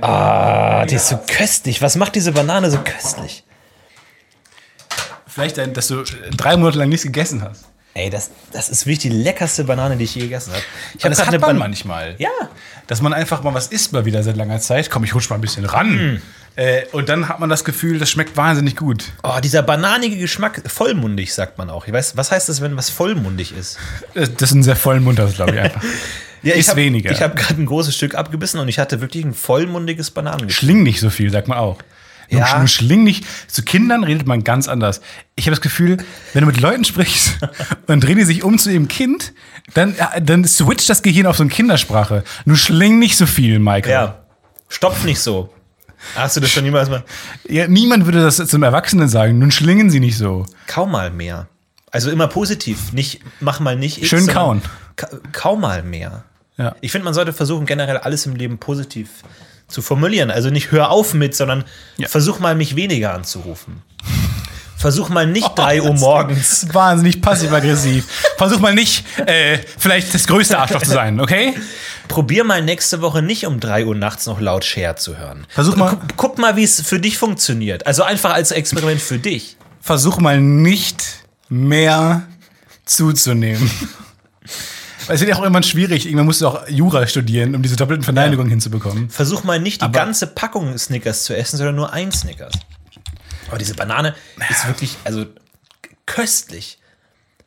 Ah, die ist so köstlich. Was macht diese Banane so köstlich? Vielleicht, ein- dass du drei Monate lang nichts gegessen hast. Ey, das, das ist wirklich die leckerste Banane, die ich je gegessen habe. Ich Aber das hat man Ban- manchmal. Ja. Dass man einfach mal was isst mal wieder seit langer Zeit. Komm, ich rutsch mal ein bisschen ran. Äh, und dann hat man das Gefühl, das schmeckt wahnsinnig gut. Oh, dieser bananige Geschmack, vollmundig, sagt man auch. Ich weiß, was heißt das, wenn was vollmundig ist? Äh, Das ist ein sehr vollen Mund, das glaube ich einfach. Ja, Ist ich hab, weniger. Ich habe gerade ein großes Stück abgebissen und ich hatte wirklich ein vollmundiges Bananengeschmack. Schling nicht so viel, sagt man auch. Ja. Ja. Du schling nicht. Zu Kindern redet man ganz anders. Ich habe das Gefühl, wenn du mit Leuten sprichst und drehen die sich um zu ihrem Kind, dann, äh, dann switcht das Gehirn auf so eine Kindersprache. Du schling nicht so viel, Michael. Ja. Stopf nicht so. Hast du das schon niemals mal? Ja, niemand würde das zum Erwachsenen sagen. Nun schlingen sie nicht so. Kau mal mehr. Also immer positiv. Nicht, mach mal nicht. X, Schön kauen. Ka kau mal mehr. Ja. Ich finde, man sollte versuchen, generell alles im Leben positiv zu formulieren. Also nicht hör auf mit, sondern Ja. versuch mal, mich weniger anzurufen. Versuch mal nicht Oh, 3 Uhr morgens. Wahnsinnig passiv-aggressiv. Versuch mal nicht, äh, vielleicht das größte Arschloch zu sein, okay? Probier mal nächste Woche nicht um 3 Uhr nachts noch laut Cher zu hören. Versuch mal- Guck, guck mal, wie es für dich funktioniert. Also einfach als Experiment für dich. Versuch mal nicht mehr zuzunehmen. Es wird ja auch irgendwann schwierig. Irgendwann musst du auch Jura studieren, um diese doppelten Verneinigungen hinzubekommen. Versuch mal nicht die Aber- ganze Packung Snickers zu essen, sondern nur ein Snickers. Aber diese Banane ist wirklich, also köstlich.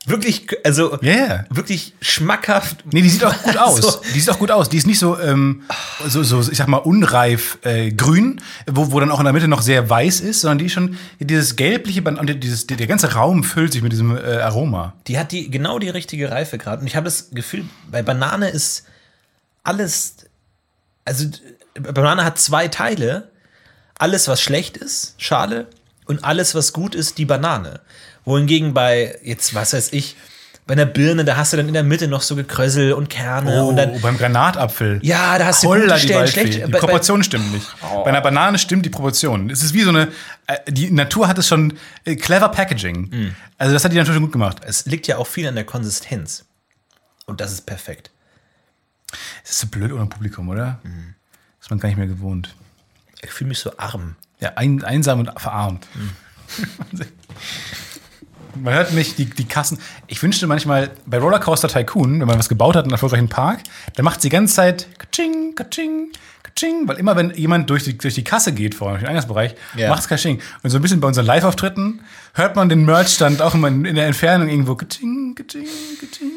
Wirklich, also ja. wirklich schmackhaft. Nee, die sieht auch gut aus. So. Die sieht auch gut aus. Die ist nicht so, ähm, so, so ich sag mal, unreif äh, grün, wo, wo dann auch in der Mitte noch sehr weiß ist, sondern die ist schon dieses gelbliche, Ban- und dieses, der ganze Raum füllt sich mit diesem äh, Aroma. Die hat die genau die richtige Reife gerade. Und ich habe das Gefühl, bei Banane ist alles. Also, Banane hat zwei Teile. Alles, was schlecht ist, Schale. Und alles, was gut ist, die Banane. Wohingegen bei, jetzt, was weiß ich, bei einer Birne, da hast du dann in der Mitte noch so Gekrösel und Kerne. Oh, und dann, beim Granatapfel. ja, da hast du Holla, gute die Stellen, Waldfee. schlecht. Die Proportionen stimmen nicht. Bei einer Banane stimmt die Proportion. Es ist wie so eine, äh, die Natur hat es schon äh, clever Packaging. Mhm. Also das hat die Natur schon gut gemacht. Es liegt ja auch viel an der Konsistenz. Und das ist perfekt. Es ist so blöd ohne Publikum, oder? Ist man gar nicht mehr gewohnt. Ich fühle mich so arm. Ja, ein, einsam und verarmt. Man hört nicht die, die Kassen. Ich wünschte manchmal bei Rollercoaster Tycoon, wenn man was gebaut hat in einem erfolgreichen Park, dann macht es die ganze Zeit Kaching, Kaching, Kaching, weil immer wenn jemand durch die, durch die Kasse geht, vor allem im Eingangsbereich, Ja. macht es Kaching. Und so ein bisschen bei unseren Live-Auftritten hört man den Merch-Stand auch immer in, in der Entfernung irgendwo Kaching, Kaching, Kaching.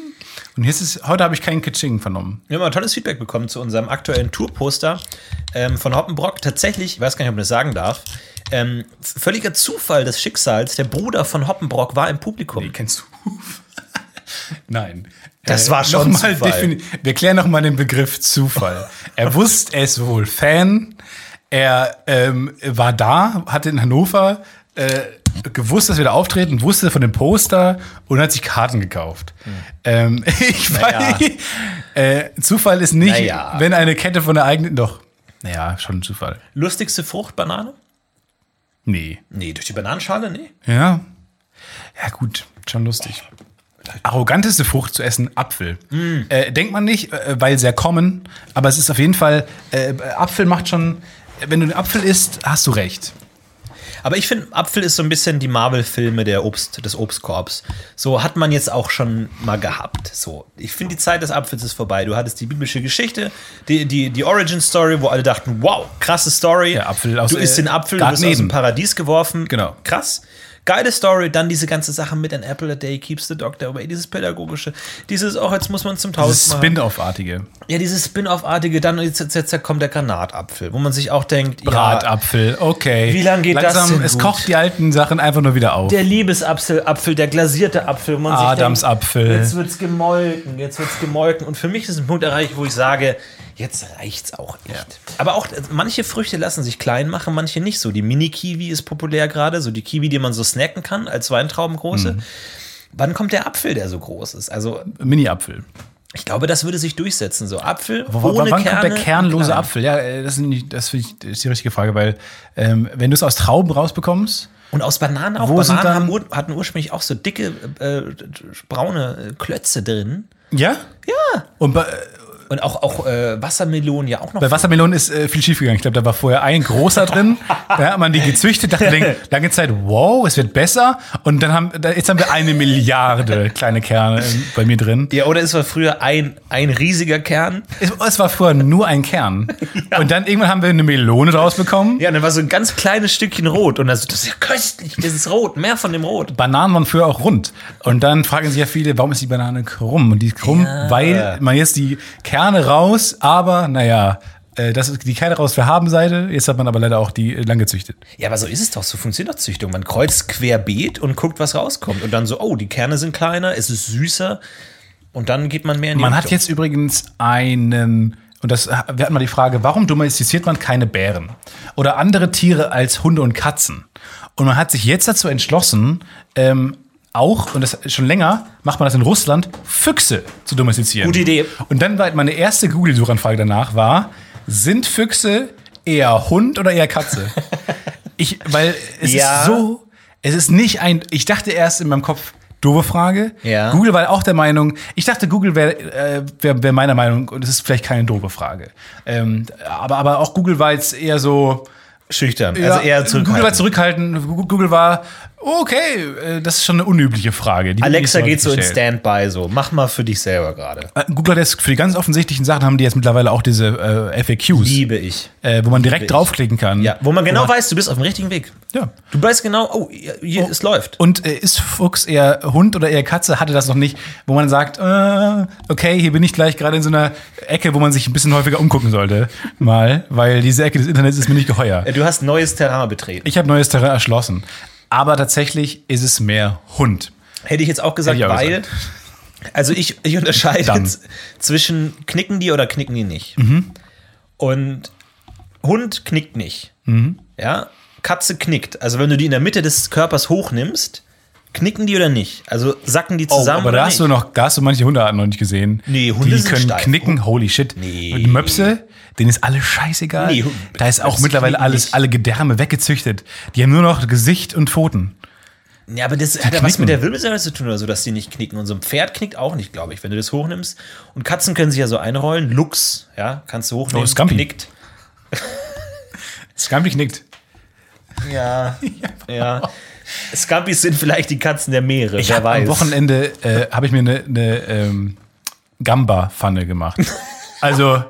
Und es, heute habe ich keinen Kaching vernommen. Wir haben ein tolles Feedback bekommen zu unserem aktuellen Tourposter ähm, von Hoppenbrock. Tatsächlich, ich weiß gar nicht, ob man das sagen darf, ähm, völliger Zufall des Schicksals, der Bruder von Hoppenbrock war im Publikum. Kennst du? Nein. Das war schon mal Wir klären noch mal den Begriff Zufall. er wusste, er ist wohl Fan. Er ähm, war da, hatte in Hannover äh, gewusst, dass wir da auftreten, wusste von dem Poster und hat sich Karten gekauft. Ähm, ich Hm. Naja. weiß, äh, Zufall ist nicht, Naja. wenn eine Kette von der eigenen. Doch. Naja, schon Zufall. Lustigste Frucht, Banane? Nee. Nee, durch die Bananenschale? Nee. Ja. Ja, gut, schon lustig. Arroganteste Frucht zu essen, Apfel. Äh, denkt man nicht, äh, weil sehr common, aber es ist auf jeden Fall, äh, Apfel macht schon, wenn du einen Apfel isst, hast du recht. Aber ich finde, Apfel ist so ein bisschen die Marvel-Filme der Obst, des Obstkorbs. So hat man jetzt auch schon mal gehabt. So, ich finde, die Zeit des Apfels ist vorbei. Du hattest die biblische Geschichte, die, die, die Origin-Story, wo alle dachten, wow, krasse Story. Ja, Apfel aus, du isst äh, den Apfel, du wirst aus dem. Paradies geworfen. Genau. Krass. Geile Story, dann diese ganze Sache mit an Apple a day keeps the doctor away, dieses pädagogische, dieses, auch jetzt muss man zum Das Tausendmal. Spin-off-artige. Ja, dieses Spin-off-artige, dann jetzt, jetzt, jetzt kommt der Granatapfel, wo man sich auch denkt, ja, Bratapfel, okay. Wie lang geht das Langsam, denn Es gut? kocht die alten Sachen einfach nur wieder auf. der Liebesapfel, Apfel, der glasierte Apfel, wo man sich Adamsapfel. denkt, jetzt wird's gemolken, jetzt wird's gemolken. Und für mich ist ein Punkt erreicht, wo ich sage, jetzt reicht's auch echt. Aber auch äh, manche Früchte lassen sich klein machen, manche nicht so. Die Mini-Kiwi ist populär gerade, so die Kiwi, die man so snacken kann, als Weintrauben große. Mhm. Wann kommt der Apfel, der so groß ist? Also, Mini-Apfel. Ich glaube, das würde sich durchsetzen. So Apfel Wo, ohne wann Kerne. kommt der kernlose klein. Apfel? Ja, äh, das, ist nicht- das ich, das ist die richtige Frage, weil ähm, wenn du es aus Trauben rausbekommst, Und aus Bananen auch. Wo Bananen dann- haben, hatten ursprünglich auch so dicke äh, braune äh, Klötze drin. ja? Ja. Und Und auch, auch äh, Wassermelonen ja auch noch. bei Wassermelonen ist äh, viel schief gegangen. Ich glaube, da war vorher ein großer drin. Da hat man die gezüchtet, dachte lang- lange Zeit, wow, es wird besser. Und dann haben, jetzt haben wir eine Milliarde kleine Kerne ähm, bei mir drin. ja, oder es war früher ein, ein riesiger Kern. Es, es war vorher nur ein Kern. Und dann irgendwann haben wir eine Melone draus bekommen. Ja, und dann war so ein ganz kleines Stückchen rot. Und das, das ist ja köstlich, das ist rot, mehr von dem Rot. Bananen waren früher auch rund. Und dann fragen sich ja viele, warum ist die Banane krumm? Und die ist krumm, Ja. weil man jetzt die Kerne raus, aber naja, äh, das ist die Kerne raus für Habenseite. Jetzt hat man aber leider auch die äh, lang gezüchtet. Ja, aber so ist es doch, so funktioniert doch Züchtung. Man kreuzt querbeet und guckt, was rauskommt. Und dann so, oh, die Kerne sind kleiner, es ist süßer. Und dann geht man mehr in die Man hat Richtung. jetzt übrigens einen, und das, wir hatten mal die Frage, warum domestiziert man keine Bären oder andere Tiere als Hunde und Katzen? Und man hat sich jetzt dazu entschlossen, ähm, auch, und das schon länger, macht man das in Russland, Füchse zu domestizieren. Gute Idee. Und dann war meine erste Google-Suchanfrage danach war, sind Füchse eher Hund oder eher Katze? ich, weil es Ja. ist so, es ist nicht ein, ich dachte erst in meinem Kopf, doofe Frage. Ja. Google war auch der Meinung, ich dachte, Google wäre äh, wär, wär meiner Meinung, und es ist vielleicht keine doofe Frage. Ähm, aber, aber auch Google war jetzt eher so, schüchtern, ja, also eher Google war zurückhaltend. zurückhaltend. Google war, okay, äh, das ist schon eine unübliche Frage. Die Alexa geht so in. Standby so. Mach mal für dich selber gerade. Äh, Google hat jetzt für die ganz offensichtlichen Sachen haben die jetzt mittlerweile auch diese äh, FAQs, Liebe ich. äh, wo man direkt draufklicken kann. Ja, wo man genau weiß, du bist auf dem richtigen Weg. Ja. Du weißt genau, oh, hier, hier, es läuft. Und äh, ist Fuchs eher Hund oder eher Katze? Hatte das noch nicht, wo man sagt, äh, okay, hier bin ich gleich gerade in so einer Ecke, wo man sich ein bisschen häufiger umgucken sollte, mal, weil diese Ecke des Internets ist mir nicht geheuer. Du hast neues Terrain betreten. Ich habe neues Terrain erschlossen, aber tatsächlich ist es mehr Hund. Hätte ich jetzt auch gesagt, auch weil. Also ich, ich unterscheide Dann. jetzt zwischen knicken die oder knicken die nicht. Und Hund knickt nicht. Ja, Katze knickt. Also wenn du die in der Mitte des Körpers hochnimmst, knicken die oder nicht? Also sacken die zusammen Oh, aber oder da nicht? hast du noch, da hast du manche Hundearten noch nicht gesehen. Nee, Hunde die können steif. knicken, holy shit. Nee. Und Möpse, denen ist alles scheißegal. Nee, da ist auch mittlerweile alles, nicht. alle Gedärme weggezüchtet. Die haben nur noch Gesicht und Pfoten. Ja, aber das hat ja was mit der Wirbelsäule zu tun oder so, dass die nicht knicken. Und so ein Pferd knickt auch nicht, glaube ich, wenn du das hochnimmst. Und Katzen können sich ja so einrollen. Luchs, ja, kannst du hochnehmen. Oh, Scampi. knickt. Scampi knickt. Ja, ja. Scampis sind vielleicht die Katzen der Meere, Ich wer weiß. am Wochenende äh, habe ich mir eine ne, ähm, Gamba-Pfanne gemacht. Also,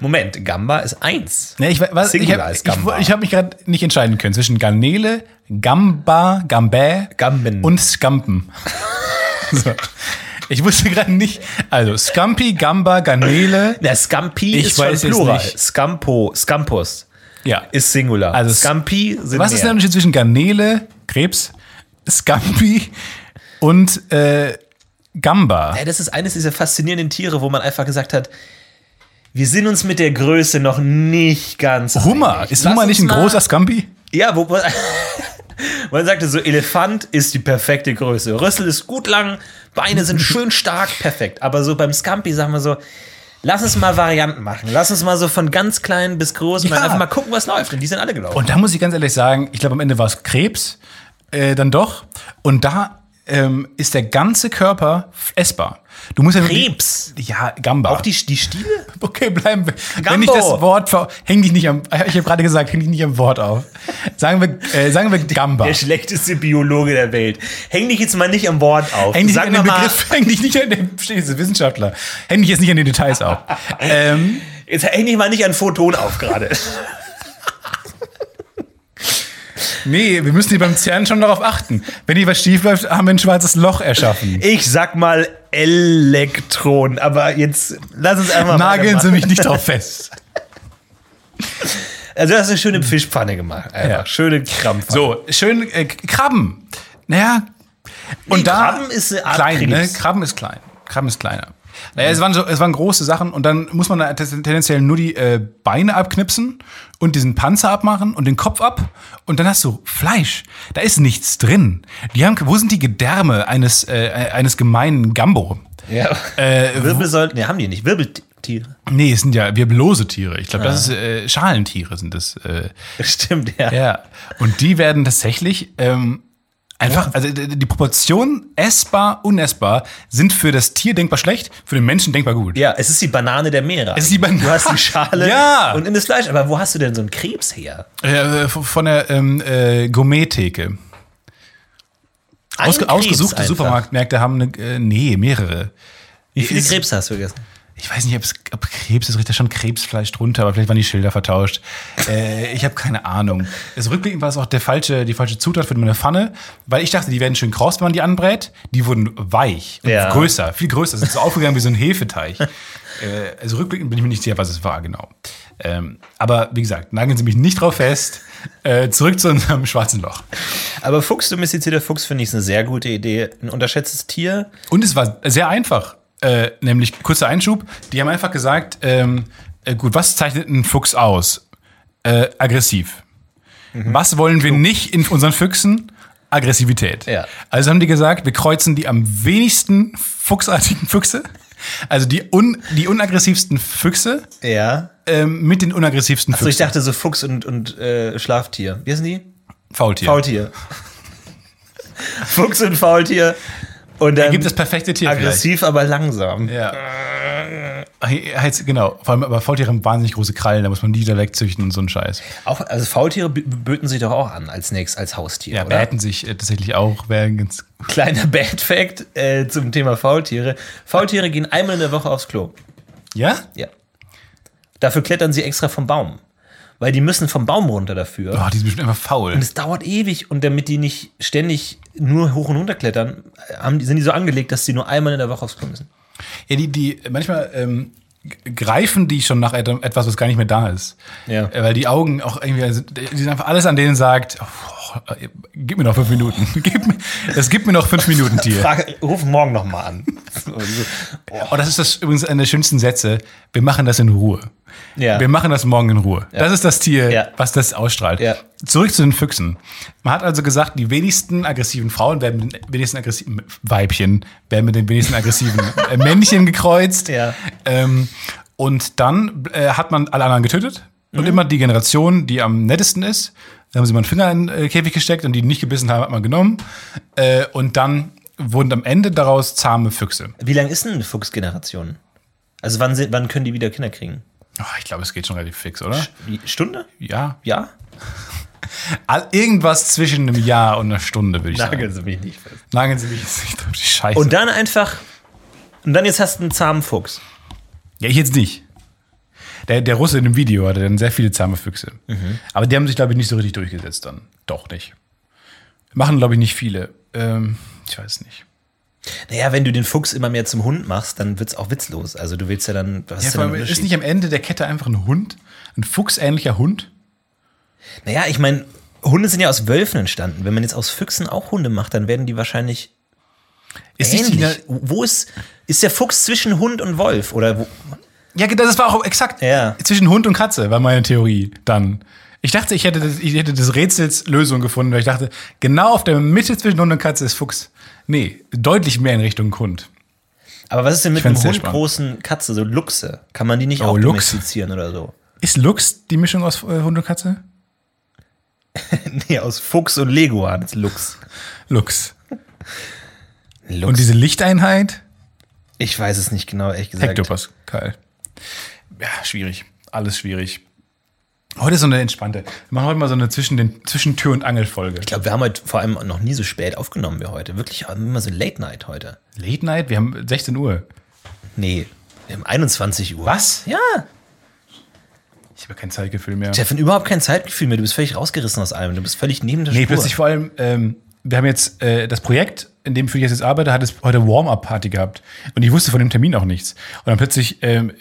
Moment, Gamba ist eins. ne, ich, was, ich Singular habe ist Gamba. ich, ich hab mich gerade nicht entscheiden können zwischen Garnele, Gamba, Gambä Gamben. und Scampen. so. Ich wusste gerade nicht. Also, Scampi, Gamba, Garnele. Der Scampi Ich ist schon weiß jetzt Plural. Scampo, Scampus Ja. ist Singular. Also, Scampi sind Was ist der mehr. Unterschied zwischen Garnele, Krebs, Scampi und äh, Gamba? Ja, das ist eines dieser faszinierenden Tiere, wo man einfach gesagt hat, wir sind uns mit der Größe noch nicht ganz Hummer. einig. Ist Lass Hummer nicht ein mal- großer Scampi? Ja, wo, wo man sagte so, Elefant ist die perfekte Größe. Rüssel ist gut lang, Beine sind schön stark, perfekt. Aber so beim Scampi sagen wir so, lass uns mal Varianten machen. Lass uns mal so von ganz klein bis groß mal Ja. einfach mal gucken, was läuft. Und die sind alle gelaufen. Und da muss ich ganz ehrlich sagen, ich glaube, am Ende war es Krebs, äh, dann doch. Und da ähm, ist der ganze Körper essbar. Du musst ja nur die- Krebs. Ja, Gamba. Auch die, die Stiele? okay, bleiben wir. Wenn Gambo. ich das Wort häng dich nicht am. Ich habe gerade gesagt, häng dich nicht am Wort auf. Sagen wir, äh, sagen wir Gamba. Der schlechteste Biologe der Welt. Häng dich jetzt mal nicht am Wort auf. Häng dich Sag an den Begriff, häng dich nicht an den Wissenschaftler. Häng dich jetzt nicht an den Details auf. ähm, Jetzt häng dich mal nicht an Photon auf gerade. Nee, wir müssen hier beim CERN schon darauf achten. Wenn hier was schief läuft, haben wir ein schwarzes Loch erschaffen. Ich sag mal Elektron, aber jetzt lass uns einfach Nageln Sie mich nicht drauf fest. Also du hast eine schöne Fischpfanne gemacht. Einfach. Ja. Schöne Krampf. So, schön äh, Krabben. Naja. Und Nee, da Krabben ist eine Art klein, ne? Krabben ist klein. Krabben ist kleiner. Naja, es waren so, es waren große Sachen und dann muss man da ten- tendenziell nur die äh, Beine abknipsen und diesen Panzer abmachen und den Kopf ab und dann hast du Fleisch. Da ist nichts drin. Die haben, wo sind die Gedärme eines äh, eines gemeinen Gambo? Ja. Äh, Wirbelsäulen, ne, haben die nicht. Wirbeltiere. Nee, es sind ja wirbellose Tiere. Ich glaube, das Ah. ist äh, Schalentiere sind das. Äh, Stimmt, ja. ja. Und die werden tatsächlich ähm, einfach, also die Proportionen essbar, unessbar sind für das Tier denkbar schlecht, für den Menschen denkbar gut. Ja, es ist die Banane der Meere. Es ist die Banane. Du hast die Schale Ja. und in das Fleisch. Aber wo hast du denn so einen Krebs her? Äh, von der ähm, äh, Gourmet-Theke. Ausge ausgesuchte einfach. Supermarktmärkte haben eine, äh, nee, mehrere. Wie viele Ist- Krebs hast du gegessen? Ich weiß nicht, ob, Krebs ist, richtig schon Krebsfleisch drunter, aber vielleicht waren die Schilder vertauscht. äh, ich habe keine Ahnung. Es rückblickend war es auch der falsche, die falsche Zutat für meine Pfanne, weil ich dachte, die werden schön kross, wenn man die anbrät. Die wurden weich und Ja. größer, viel größer, sind so aufgegangen wie so ein Hefeteig. äh, also rückblickend bin ich mir nicht sicher, was es war, genau. Ähm, aber wie gesagt, nageln Sie mich nicht drauf fest. Äh, zurück zu unserem schwarzen Loch. Aber Fuchs, domestizierter Fuchs, finde ich ist eine sehr gute Idee. Ein unterschätztes Tier. Und es war sehr einfach. Äh, nämlich, kurzer Einschub, die haben einfach gesagt, ähm, äh, gut, was zeichnet ein Fuchs aus? Äh, aggressiv. Mhm. Was wollen wir nicht in unseren Füchsen? Aggressivität. Ja. Also haben die gesagt, wir kreuzen die am wenigsten fuchsartigen Füchse, also die, un, die unaggressivsten Füchse Ja. ähm, mit den unaggressivsten So, ich Füchsen. dachte so Fuchs und, und äh, Schlaftier. Wie sind die? Faultier. Faultier. Fuchs und Faultier. Und dann Gibt das perfekte Tier vielleicht. aggressiv, aber langsam. Ja. Heißt, genau, vor allem aber Faultiere haben wahnsinnig große Krallen, da muss man die Dialekt züchten und so ein Scheiß. Auch, also Faultiere bö- böten sich doch auch an als nächstes als Haustier. Ja, bäten sich äh, tatsächlich auch, ganz. Kleiner Bad Fact äh, zum Thema Faultiere. Faultiere gehen einmal in der Woche aufs Klo. Ja? Ja. Dafür klettern sie extra vom Baum. Weil die müssen vom Baum runter dafür. Boah, die sind bestimmt einfach faul. Und es dauert ewig. Und damit die nicht ständig nur hoch und runter klettern, haben die, sind die so angelegt, dass sie nur einmal in der Woche aufs Klo müssen. Ja, die, die, manchmal ähm, greifen die schon nach et- etwas, was gar nicht mehr da ist. Ja. Äh, Weil die Augen auch irgendwie, also, die sind einfach alles an denen sagt, oh, äh, gib mir noch fünf Minuten. gib das gibt mir noch fünf Minuten, Tier. Frage, ruf morgen noch mal an. Oh, das ist das übrigens einer der schönsten Sätze. Wir machen das in Ruhe. Ja. Wir machen das morgen in Ruhe. Das ist das Tier, Ja. was das ausstrahlt. Ja. Zurück zu den Füchsen. Man hat also gesagt, die wenigsten aggressiven Frauen werden mit den wenigsten aggressiven Weibchen werden mit den wenigsten aggressiven äh, Männchen gekreuzt. Ja. Ähm, und dann äh, hat man alle anderen getötet. Mhm. Und immer die Generation, die am nettesten ist, da haben sie mal einen Finger in den äh, Käfig gesteckt und die nicht gebissen haben, hat man genommen. Äh, und dann wurden am Ende daraus zahme Füchse. Wie lang ist denn eine Fuchsgeneration? Also wann, sind, wann können die wieder Kinder kriegen? Oh, ich glaube, es geht schon relativ fix, oder? Stunde? Ja. Ja? All, irgendwas zwischen einem Jahr und einer Stunde, würde ich Nageln sagen. Sie mich nicht fest. Nageln Sie mich jetzt nicht auf die Scheiße. Und dann einfach. Und dann jetzt hast du einen zahmen Fuchs. ja, ich jetzt nicht. Der, der Russe in dem Video hatte dann sehr viele zahme Füchse. Mhm. Aber die haben sich, glaube ich, nicht so richtig durchgesetzt dann. Doch nicht. Machen, glaube ich, nicht viele. Ähm, ich weiß nicht. Naja, wenn du den Fuchs immer mehr zum Hund machst, dann wird's auch witzlos. Also du willst ja dann. Was Ja, ist denn ist nicht am Ende der Kette einfach ein Hund? Ein fuchsähnlicher Hund? Naja, ich meine, Hunde sind ja aus Wölfen entstanden. Wenn man jetzt aus Füchsen auch Hunde macht, dann werden die wahrscheinlich Ist nicht ähnlich. die- Wo ist, ist der Fuchs zwischen Hund und Wolf? Oder wo? Ja, das war auch exakt. Ja. Zwischen Hund und Katze war meine Theorie dann. Ich dachte, ich hätte, das, ich hätte des Rätsels Lösung gefunden, weil ich dachte, genau auf der Mitte zwischen Hund und Katze ist Fuchs. Nee, deutlich mehr in Richtung Hund. Aber was ist denn mit einem Hund großen Katze, so Luchse? Kann man die nicht Oh, auch Luchs. domestizieren oder so? Ist Lux die Mischung aus äh, Hund und Katze? Nee, aus Fuchs und Leguan ist Lux. Lux. Lux. Und diese Lichteinheit? ich weiß es nicht genau, ehrlich gesagt. Hektopus. Ja, schwierig. Alles schwierig. Heute ist so eine entspannte. Wir machen heute mal so eine zwischen den zwischen Tür und Angel Folge. Ich glaube, wir haben heute vor allem noch nie so spät aufgenommen wie heute. Wirklich immer so Late Night heute. Late Night, wir haben 16 Uhr. Nee, wir haben 21 Uhr. Was? Ja. Ich habe kein Zeitgefühl mehr. Steffen, überhaupt kein Zeitgefühl mehr. Du bist völlig rausgerissen aus allem. Du bist völlig neben der Nee, Spur. plötzlich vor allem, ähm, wir haben jetzt äh, das Projekt, in dem für ich jetzt arbeite, hat es heute Warm-Up-Party gehabt. Und ich wusste von dem Termin auch nichts. Und dann plötzlich ähm,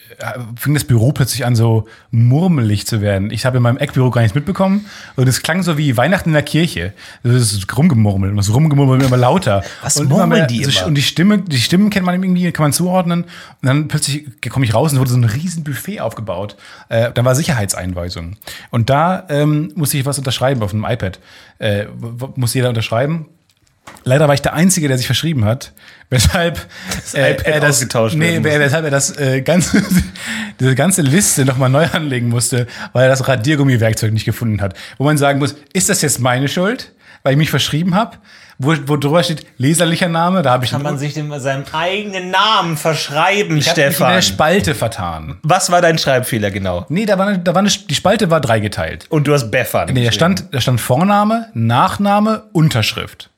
fing das Büro plötzlich an, so murmelig zu werden. Ich habe in meinem Eckbüro gar nichts mitbekommen. Und es klang so wie Weihnachten in der Kirche. Das ist rumgemurmelt. Und das Rumgemurmelt wird immer lauter. Was und murmeln mehr- die immer? Und die Stimme, die Stimmen kennt man irgendwie, kann man zuordnen. Und dann plötzlich komme ich raus und es wurde so ein riesen Buffet aufgebaut. Äh, dann war Sicherheitseinweisung. Und da ähm, musste ich was unterschreiben auf einem iPad. Äh, muss jeder unterschreiben. Leider war ich der Einzige, der sich verschrieben hat, weshalb das iPad ausgetauscht nee, werden musste. weshalb er das äh, ganze, diese ganze Liste nochmal neu anlegen musste, weil er das Radiergummi-Werkzeug nicht gefunden hat. Wo man sagen muss, ist das jetzt meine Schuld, weil ich mich verschrieben habe? Wo, wo drüber steht leserlicher Name, da habe ich Kann man sich dem seinem eigenen Namen verschreiben, ich hab mich in Stefan? der Spalte vertan. Was war dein Schreibfehler genau? Nee, da war, eine, da war eine, die Spalte war dreigeteilt. Und du hast Beffern. Nee, da stand, da stand Vorname, Nachname, Unterschrift.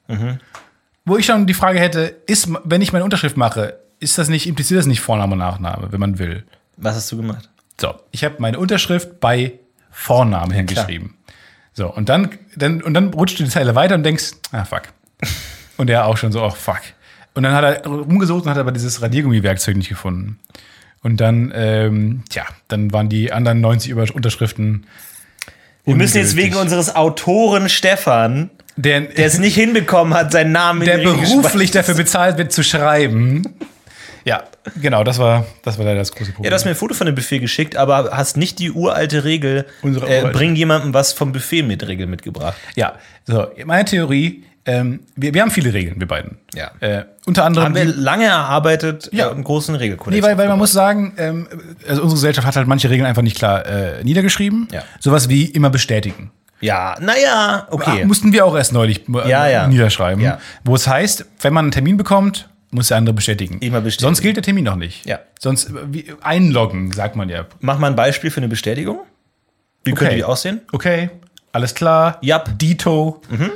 Wo ich schon die Frage hätte, ist, wenn ich meine Unterschrift mache, ist das nicht, impliziert das nicht Vorname und Nachname, wenn man will? Was hast du gemacht? So, ich habe meine Unterschrift bei Vorname hingeschrieben. So, und dann, dann, und dann rutscht du die Zeile weiter und denkst, ah, fuck. Und er auch schon so, oh, fuck. Und dann hat er rumgesucht und hat aber dieses Radiergummi-Werkzeug nicht gefunden. Und dann, ähm, tja, dann waren die anderen 90 Über- Unterschriften. Wir müssen jetzt wegen unseres Autoren Stefan, der, der es nicht hinbekommen hat, seinen Namen in der beruflich dafür bezahlt wird zu schreiben. Ja, genau, das war, das war leider das große Problem. Ja, du hast mir ein Foto von dem Buffet geschickt, aber hast nicht die uralte Regel, Unsere äh, uralte. bring jemandem was vom Buffet mit Regel mitgebracht. ja, so, meine Theorie, ähm, wir, wir haben viele Regeln, wir beiden. Ja. Äh, unter anderem. Haben wir lange erarbeitet, Ja. äh, einen großen Regelkodex. Nee, weil, weil man muss sagen, ähm, also unsere Gesellschaft hat halt manche Regeln einfach nicht klar äh, niedergeschrieben. Ja. Sowas wie immer bestätigen. Ja, naja, okay. Ah, mussten wir auch erst neulich äh, Ja, ja. niederschreiben. Ja. Wo es heißt, wenn man einen Termin bekommt, muss der andere bestätigen. Immer bestätigen. Sonst gilt der Termin noch nicht. Ja. Sonst äh, wie, einloggen, sagt man ja. Mach mal ein Beispiel für eine Bestätigung. Wie könnte die aussehen? Okay, alles klar. Yup. Dito. Äh,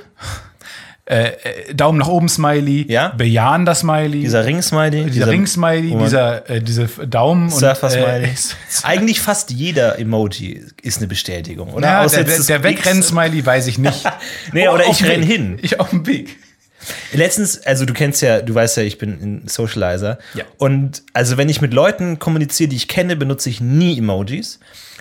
äh, Daumen nach oben Smiley. Ja. Bejahen das Smiley. Dieser Ring-Smiley. dieser Ring-Smiley, wo man- dieser äh, diese Daumen Surfer-Smiley. Äh, Eigentlich fast jeder Emoji ist eine Bestätigung, oder? ja, Außer der, der, X. Wegrenn-Smiley weiß ich nicht. Nee, Oh, oder ich renn Weg. hin. Ich auf dem Weg. Letztens, also du kennst ja, du weißt ja, ich bin ein Socializer. Ja. Und also wenn ich mit Leuten kommuniziere, die ich kenne, benutze ich nie Emojis.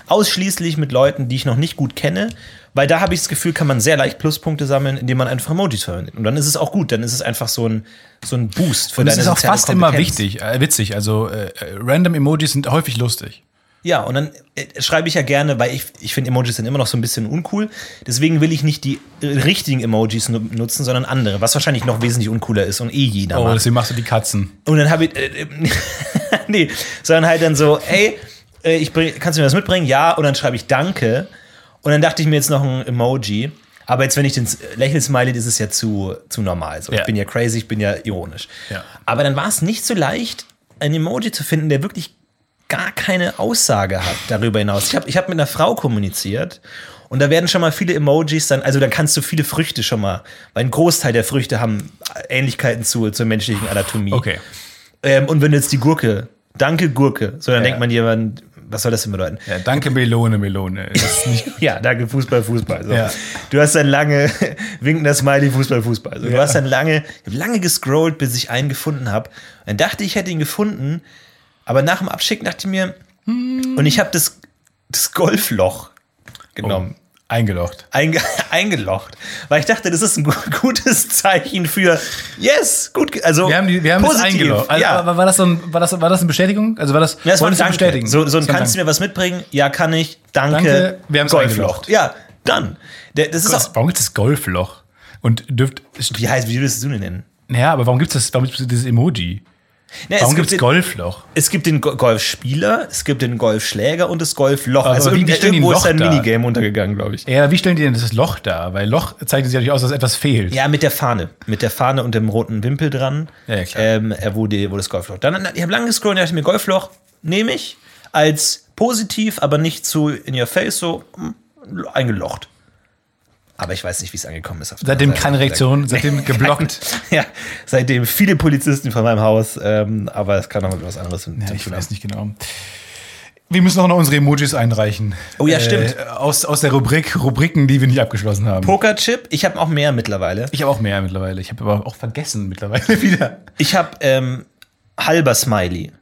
Ausschließlich mit Leuten, die ich noch nicht gut kenne, weil da habe ich das Gefühl, kann man sehr leicht Pluspunkte sammeln, indem man einfach Emojis verwendet. Und dann ist es auch gut, dann ist es einfach so ein, so ein Boost für Und deine ist auch fast immer Kompetenz. wichtig, äh, witzig. Also äh, äh, random Emojis sind häufig lustig. Ja, und dann äh, schreibe ich ja gerne, weil ich, ich finde Emojis sind immer noch so ein bisschen uncool. Deswegen will ich nicht die äh, richtigen Emojis nu nutzen, sondern andere, was wahrscheinlich noch wesentlich uncooler ist und eh jeder Oh, mag. deswegen machst du die Katzen. Und dann habe ich, äh, äh, nee, sondern halt dann so, ey, ich bring, kannst du mir das mitbringen? Ja, und dann schreibe ich Danke. Und dann dachte ich mir jetzt noch ein Emoji. Aber jetzt, wenn ich den Lächel-Smiley, ist es ja zu, zu normal. So, Ja. Ich bin ja crazy, ich bin ja ironisch. Ja. Aber dann war es nicht so leicht, ein Emoji zu finden, der wirklich gar keine Aussage hat darüber hinaus. Ich habe ich hab mit einer Frau kommuniziert und da werden schon mal viele Emojis dann, also dann kannst du viele Früchte schon mal, weil ein Großteil der Früchte haben Ähnlichkeiten zu, zur menschlichen Anatomie. Okay. Ähm, und wenn du jetzt die Gurke, danke Gurke, so dann Ja. denkt man jemand, was soll das denn bedeuten? Ja, danke Melone, Melone. Ja, danke Fußball, Fußball. So. Ja. Du hast dann lange winkender Smiley, Fußball, Fußball. So. Du Ja. hast dann lange, lange gescrollt, bis ich einen gefunden habe. Dann dachte ich, ich hätte ihn gefunden, aber nach dem Abschicken dachte ich mir, und ich habe das, das Golfloch genommen. oh, eingelocht. Einge eingelocht. Weil ich dachte, das ist ein gu gutes Zeichen für Yes, gut, also Wir haben, die, wir haben das positiv. eingeloggt. Also, ja. war das, so ein, war, das, war das eine Bestätigung? Also war das, Ja, das war ein wolltest du Danke. bestätigen? So, so ein Das kannst du mir was mitbringen? Ja, kann ich. Danke. Danke, wir haben's Golfloch. eingeloggt. Ja, dann. Der, das ist Was, auch. warum gibt es das Golfloch? Und dürft. Wie heißt, wie würdest du den nennen? Ja, aber warum gibt es das, warum gibt's dieses Emoji? Na, Warum es, gibt es Golfloch? es gibt den Go- Golfspieler, es gibt den Golfschläger und das Golfloch. Aber also wie- wie die ein irgendwo ist ein da? Minigame untergegangen, glaube ich. Ja, wie stellen die denn das Loch da? Weil Loch zeichnet sich natürlich aus, dass etwas fehlt. Ja, mit der Fahne. Mit der Fahne und dem roten Wimpel dran. Ja, ja, klar. Ähm, äh, wo, die, wo das Golfloch. Dann, ich habe lange gescrollt und dachte mir, Golfloch nehme ich als positiv, aber nicht zu in your face, so mm, eingelocht. Aber ich weiß nicht, wie es angekommen ist. Seitdem keine Reaktion, seitdem geblockt. ja, seitdem viele Polizisten von meinem Haus, ähm, aber es kann auch mit was anderes Ja, ich weiß nicht genau. Wir müssen auch noch unsere Emojis einreichen. Oh ja, stimmt. Aus, aus der Rubrik Rubriken, die wir nicht abgeschlossen haben. Pokerchip, ich habe auch mehr mittlerweile. ich habe auch mehr mittlerweile. Ich habe aber auch vergessen mittlerweile wieder. Ich habe ähm, halber Smiley.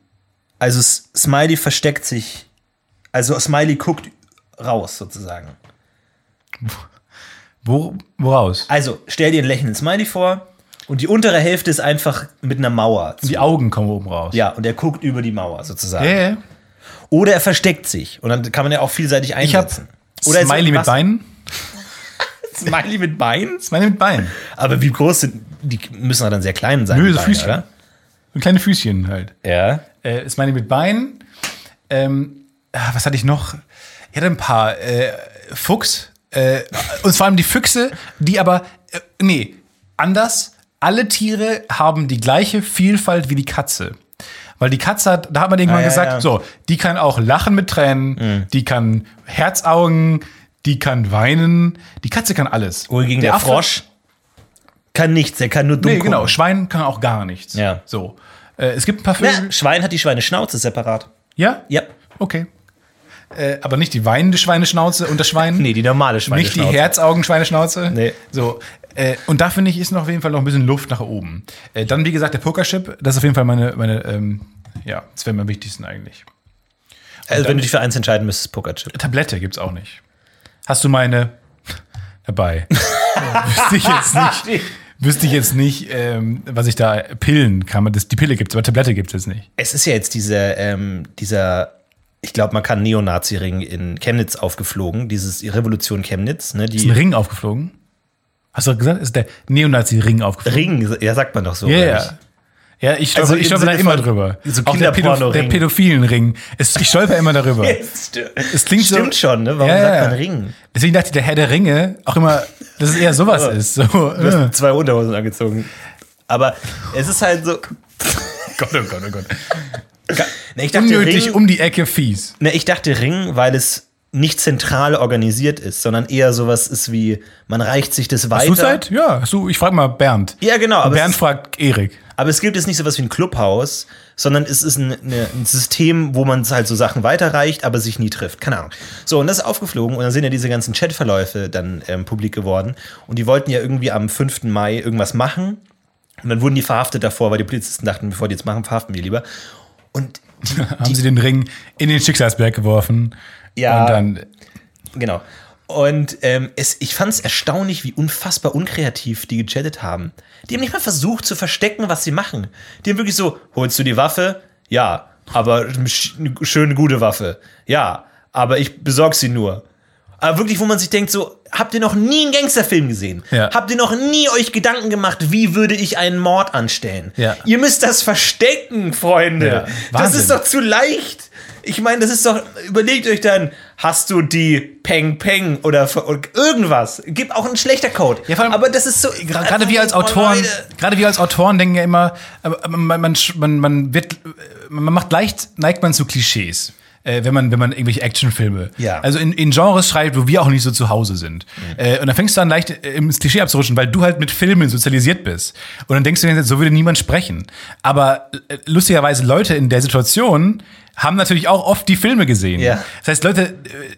Also Smiley versteckt sich, also Smiley guckt raus sozusagen. Wo, woraus? Also stell dir einen lächelnden Smiley vor und die untere Hälfte ist einfach mit einer Mauer. Zu. Die Augen kommen oben raus. Ja, und er guckt über die Mauer sozusagen. Ja. Oder er versteckt sich und dann kann man ja auch vielseitig Ich einsetzen. Oder ist Smiley mit Beinen. Smiley mit Beinen? Smiley mit Beinen. Aber wie groß sind, die müssen dann sehr klein sein. Nö, die so Füßchen. oder? So kleine Füßchen halt. Ja. Äh, meine mit Beinen. Ähm, ah, was hatte ich noch? Ich hatte ein paar. Äh, Fuchs. Äh, und vor allem die Füchse, die aber. Äh, nee, anders. Alle Tiere haben die gleiche Vielfalt wie die Katze. Weil die Katze hat, da hat man irgendwann Ah, ja, gesagt, ja. Mhm. so, die kann auch lachen mit Tränen, die kann Herzaugen, die kann weinen, die Katze kann alles. Wohingegen der, Affe- Frosch kann nichts, der kann nur dumm Nee, genau, gucken. Schwein kann auch gar nichts. Ja. So. Äh, es gibt ein paar Vögel. Na, Schwein hat die Schweineschnauze separat. Ja? Ja. Okay. Äh, aber nicht die weinende Schweineschnauze und das Schwein. Nee, die normale Nicht Schweineschnauze. die Herzaugen-Schweineschnauze. Nee. So. Äh, und da finde ich, ist noch auf jeden Fall noch ein bisschen Luft nach oben. Äh, dann, wie gesagt, der Pokerchip, das ist auf jeden Fall meine, meine ähm, ja, das wäre mir am wichtigsten eigentlich. Also, wenn du dich für eins entscheiden müsstest, Pokerchip. Tablette gibt's auch nicht. Hast du meine dabei? wüsste ich jetzt nicht. Wüsste ich jetzt nicht, ähm, was ich da. Pillen kann man das. Die Pille gibt's, aber Tablette gibt's jetzt nicht. Es ist ja jetzt dieser, ähm, dieser, ich glaube, man kann Neonazi-Ring in Chemnitz aufgeflogen, dieses Revolution Chemnitz, ne? Ist ein Die Ring aufgeflogen? Hast du gesagt, ist der Neonazi-Ring aufgeflogen? Ring, ja, sagt man doch so. Ja, oder ja. Ja, ich stolper, Also ich stolper da immer drüber. so Auch der, Pädo Kinderporno-Ring. der pädophilen Ring. Es, ich stolper immer darüber. Es klingt so- Stimmt schon, ne? Warum Ja, sagt man Ring? Deswegen dachte ich, der Herr der Ringe auch immer, dass es eher sowas ist. So, Du hast zwei Unterhosen angezogen. Aber es ist halt so. Gott, oh Gott, oh Gott. Ne, ich dachte Unnötig Ring, um die Ecke fies. ne, ich dachte Ring, weil es nicht zentral organisiert ist, sondern eher sowas ist wie, man reicht sich das weiter. Suicide? Ja, hast du, ich frage mal Bernd. Ja, genau. Aber Bernd es, fragt Erik. aber es gibt jetzt nicht sowas wie ein Clubhaus, sondern es ist ein, eine, ein System, wo man halt so Sachen weiterreicht, aber sich nie trifft. Keine Ahnung. So, und das ist aufgeflogen und dann sind ja diese ganzen Chatverläufe dann ähm, publik geworden. Und die wollten ja irgendwie am 5. Mai irgendwas machen. Und dann wurden die verhaftet davor, weil die Polizisten dachten, bevor die jetzt machen, verhaften wir lieber. Und Haben sie den Ring in den Schicksalsberg geworfen. Ja. Und dann, Genau. Und ähm, es, ich fand es erstaunlich, wie unfassbar unkreativ die gechattet haben. Die haben nicht mal versucht zu verstecken, was sie machen. Die haben wirklich so, holst du die Waffe? Ja, aber sch- eine schöne, gute Waffe. Ja, aber ich besorg sie nur. Aber wirklich, wo man sich denkt, so, habt ihr noch nie einen Gangsterfilm gesehen? Ja. Habt ihr noch nie euch Gedanken gemacht, wie würde ich einen Mord anstellen? Ja. Ihr müsst das verstecken, Freunde. Ja, das ist doch zu leicht. Ich meine, das ist doch, überlegt euch dann, hast du die Peng Peng oder, oder irgendwas? Gibt auch ein schlechter Code. Ja, allem- aber das ist so. gerade wir als Oh, Autoren, gerade wir als Autoren denken ja immer, man, man, man, man wird, man macht leicht, neigt man zu Klischees. Äh, wenn man, wenn man irgendwelche Actionfilme. Ja. Also in, in Genres schreibt, wo wir auch nicht so zu Hause sind. Äh, und dann fängst du an, leicht äh, ins Klischee abzurutschen, weil du halt mit Filmen sozialisiert bist. Und dann denkst du dir, so würde niemand sprechen. Aber äh, lustigerweise Leute in der Situation haben natürlich auch oft die Filme gesehen. Ja. Das heißt, Leute, äh,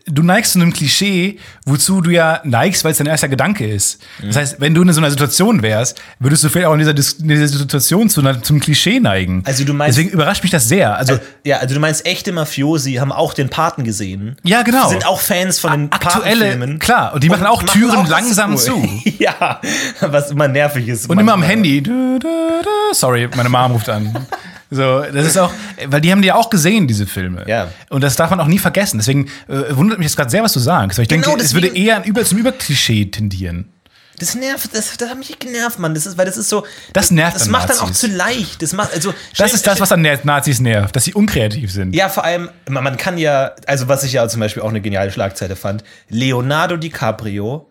du neigst zu einem Klischee, wozu du ja neigst, weil es dein erster Gedanke ist. Mhm. Das heißt, wenn du in so einer Situation wärst, würdest du vielleicht auch in dieser, in dieser Situation zu einer, zum Klischee neigen. Also du meinst- Deswegen überrascht mich das sehr. Also, Ja, also du meinst, echte Mafiosi haben auch den Paten gesehen. ja, genau. Sind auch Fans von den aktuelle, klar. Und die machen auch machen Türen auch langsam zu. ja, was immer nervig ist. Und immer am. Handy. Du, du, du. Sorry, meine Mom ruft an. So, das ist auch, weil die haben die ja auch gesehen, diese Filme. Ja. Und das darf man auch nie vergessen. Deswegen äh, wundert mich jetzt gerade sehr, was du sagst. Weil ich Genau, denke, es würde eher über, zum Überklischee tendieren. Das nervt, das, das hat mich genervt, Mann. Das ist, weil das ist so. Das nervt Das macht dann auch Nazis. zu leicht. Das macht, also, Das ist das, was an Nazis nervt, dass sie unkreativ sind. Ja, vor allem, man man kann ja, also was ich ja zum Beispiel auch eine geniale Schlagzeile fand, Leonardo DiCaprio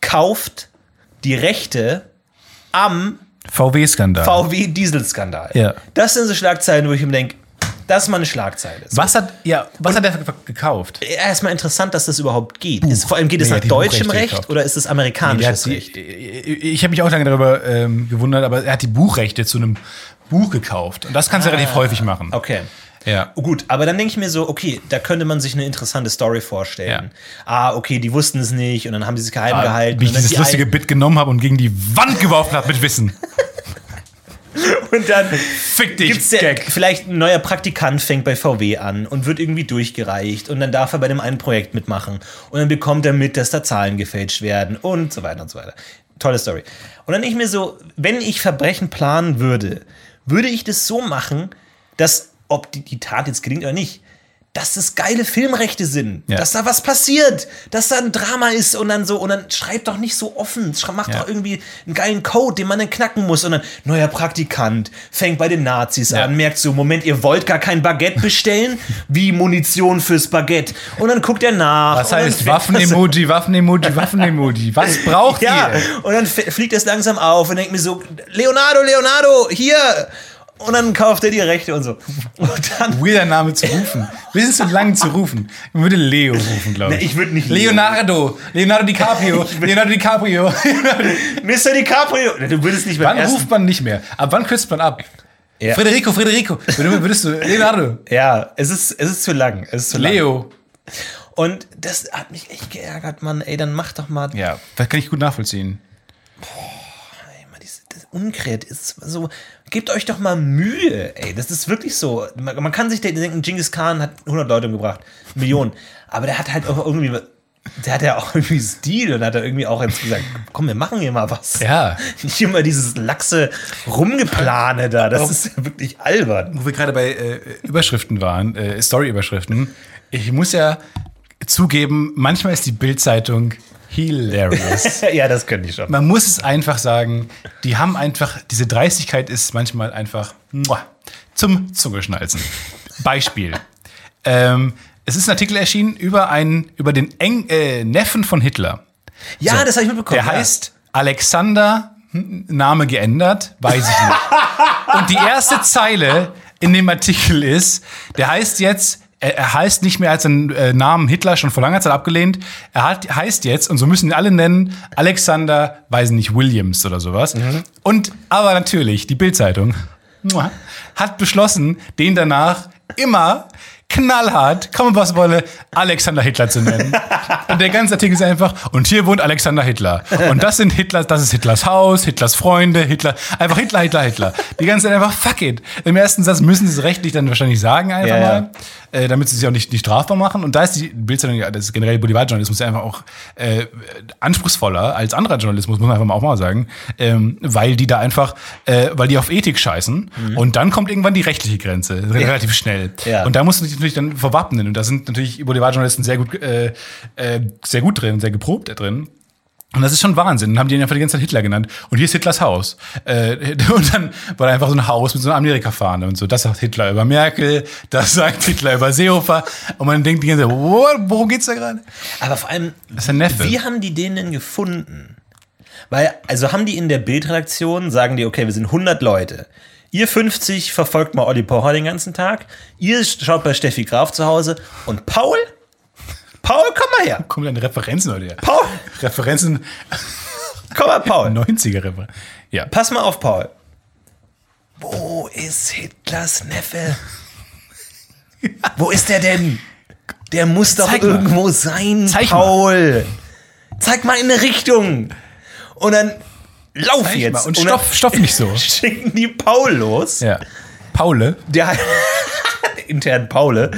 kauft die Rechte am VW-Skandal. VW-Dieselskandal. Ja. Das sind so Schlagzeilen, wo ich mir denke, das ist mal eine Schlagzeile. So. Was hat, ja, was hat er gekauft? Erstmal interessant, dass das überhaupt geht. Ist, vor allem geht es Nee, nach die deutschem Recht gekauft. oder ist es Der amerikanisches die, Recht? ich habe mich auch lange darüber ähm, gewundert, aber er hat die Buchrechte zu einem Buch gekauft. Und das kannst du relativ häufig machen. Okay. Ja. Oh, Gut, aber dann denke ich mir so, okay, da könnte man sich eine interessante Story vorstellen. Ah, okay, die wussten es nicht und dann haben sie es geheim gehalten. Wie ich dieses die lustige Bit genommen habe und gegen die Wand geworfen habe mit Wissen. und dann Fick dich, gibt's der, vielleicht ein neuer Praktikant fängt bei VW an und wird irgendwie durchgereicht und dann darf er bei dem einen Projekt mitmachen und dann bekommt er mit, dass da Zahlen gefälscht werden und so weiter und so weiter. Tolle Story. Und dann denke ich mir so, wenn ich Verbrechen planen würde, würde ich das so machen, dass, ob die, die Tat jetzt gelingt oder nicht, dass das geile Filmrechte sind, Ja. dass da was passiert, dass da ein Drama ist und dann so, und dann schreibt doch nicht so offen, macht Ja. doch irgendwie einen geilen Code, den man dann knacken muss und dann, neuer Praktikant, fängt bei den Nazis Ja. an, merkt so, Moment, ihr wollt gar kein Baguette bestellen? Wie Munition fürs Baguette. Und dann guckt er nach. Was heißt Waffen-Emoji, Waffen-Emoji, Waffen-Emoji? Was braucht ja, ihr? und dann fliegt es langsam auf und denkt mir so, Leonardo, Leonardo, hier! Und dann kauft er die Rechte und so. Und dann, Weirder Name zu rufen. Wir sind zu lang zu rufen. Man würde Leo rufen, glaube ich. Nee, ich würd nicht Leo. Leonardo. Leonardo DiCaprio. Leonardo DiCaprio. Mr. DiCaprio, du würdest nicht beim wann ersten... ruft man nicht mehr? Ab wann kürzt man ab? Ja. Federico, Federico. Würdest du, Leonardo. Ja, es ist, es ist zu lang. Es ist zu lang. Leo. Und das hat mich echt geärgert, Mann. Ey, dann mach doch mal. Ja, das kann ich gut nachvollziehen. Dieses- das Unkret ist so. Gebt euch doch mal Mühe, ey. Das ist wirklich so. Man, man kann sich denken, Genghis Khan hat 100 Leute umgebracht, Millionen. Aber der hat halt auch irgendwie. Der hat ja auch irgendwie Stil und hat da irgendwie auch jetzt gesagt, komm, wir machen hier mal was. Ja. Nicht immer dieses laxe Rumgeplane da. Das ist ja wirklich albern. Wo wir gerade bei äh, Überschriften waren, äh, Story-Überschriften. Ich muss ja zugeben, manchmal ist die Bild-Zeitung hilarious. ja, das könnte ich schon. Man muss es einfach sagen, die haben einfach, diese Dreistigkeit ist manchmal einfach muah, zum Zungeschnalzen. Beispiel. Ähm, es ist ein Artikel erschienen über einen, über den Eng, äh, Neffen von Hitler. Ja, So. das habe ich mitbekommen. Der ja. heißt Alexander, hm, Name geändert, weiß ich nicht. Und die erste Zeile in dem Artikel ist, der heißt jetzt, er, er heißt nicht mehr als den äh, Namen Hitler schon vor langer Zeit abgelehnt. Er hat, heißt jetzt, und so müssen ihn alle nennen, Alexander, weiß nicht, Williams oder sowas. Und, aber natürlich, die Bildzeitung hat beschlossen, den danach immer knallhart, komme was wolle, Alexander Hitler zu nennen. Und der ganze Artikel ist einfach, und hier wohnt Alexander Hitler. Und das sind Hitler, das ist Hitlers Haus, Hitlers Freunde, Hitler, einfach Hitler, Hitler, Hitler. Die ganze Zeit einfach, fuck it. Im ersten Satz müssen sie es rechtlich dann wahrscheinlich sagen, einfach Ja, ja. Äh, damit sie sich auch nicht, nicht strafbar machen. Und da ist die Bildzeitung, ja, das generell Boulevardjournalismus ja einfach auch äh, anspruchsvoller als anderer Journalismus, muss man einfach mal auch mal sagen, ähm, weil die da einfach, äh, weil die auf Ethik scheißen. Und dann kommt irgendwann die rechtliche Grenze, relativ schnell. Ja. Und da musst du dich natürlich dann verwappnen. Und da sind natürlich Boulevardjournalisten sehr gut, äh, äh, sehr gut drin, sehr geprobt da drin. Und das ist schon Wahnsinn. Dann haben die ihn einfach die ganze Zeit Hitler genannt. Und hier ist Hitlers Haus. Äh, und dann war da einfach so ein Haus mit so einer Amerika-Fahne und so. Das sagt Hitler über Merkel, das sagt Hitler über Seehofer. Und man denkt die ganze Zeit, wo, worum geht's da gerade? Aber vor allem, Das ist ein Neffe. wie haben die den denn gefunden? Weil, also haben die in der Bildredaktion, sagen die, okay, wir sind 100 Leute. Ihr 50 verfolgt mal Olli Pocher den ganzen Tag. Ihr schaut bei Steffi Graf zu Hause. Und Paul? Paul, komm mal her. Kommen deine Referenzen heute her? Paul, Referenzen, komm mal, Paul. 90er Referenzen. Ja. Pass mal auf, Paul. Wo ist Hitlers Neffe? Wo ist der denn? Der muss doch Zeig mal. irgendwo sein, Zeig Paul. Zeig mal in eine Richtung. Und dann lauf Zeig jetzt. mal. Und dann stopp, stopp nicht so. Schicken die Paul los. Ja. Paule. Der intern Paule,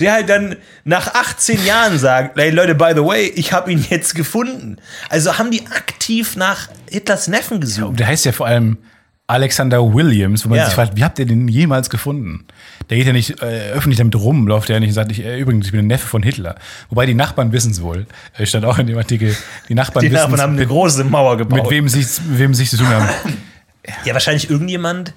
der halt dann nach 18 Jahren sagt, hey Leute, by the way, ich habe ihn jetzt gefunden. Also haben die aktiv nach Hitlers Neffen gesucht. Der heißt ja vor allem Alexander Williams, wo man Ja. sich fragt, wie habt ihr den jemals gefunden? Der geht ja nicht äh, öffentlich damit rum, läuft ja nicht und sagt, ich, äh, übrigens, ich bin der Neffe von Hitler. Wobei die Nachbarn wissen es wohl. Äh, stand auch in dem Artikel, die Nachbarn Die wissen Nachbarn haben eine mit, große Mauer gebaut. mit wem sie mit wem sie sich zu tun haben. Ja, wahrscheinlich irgendjemand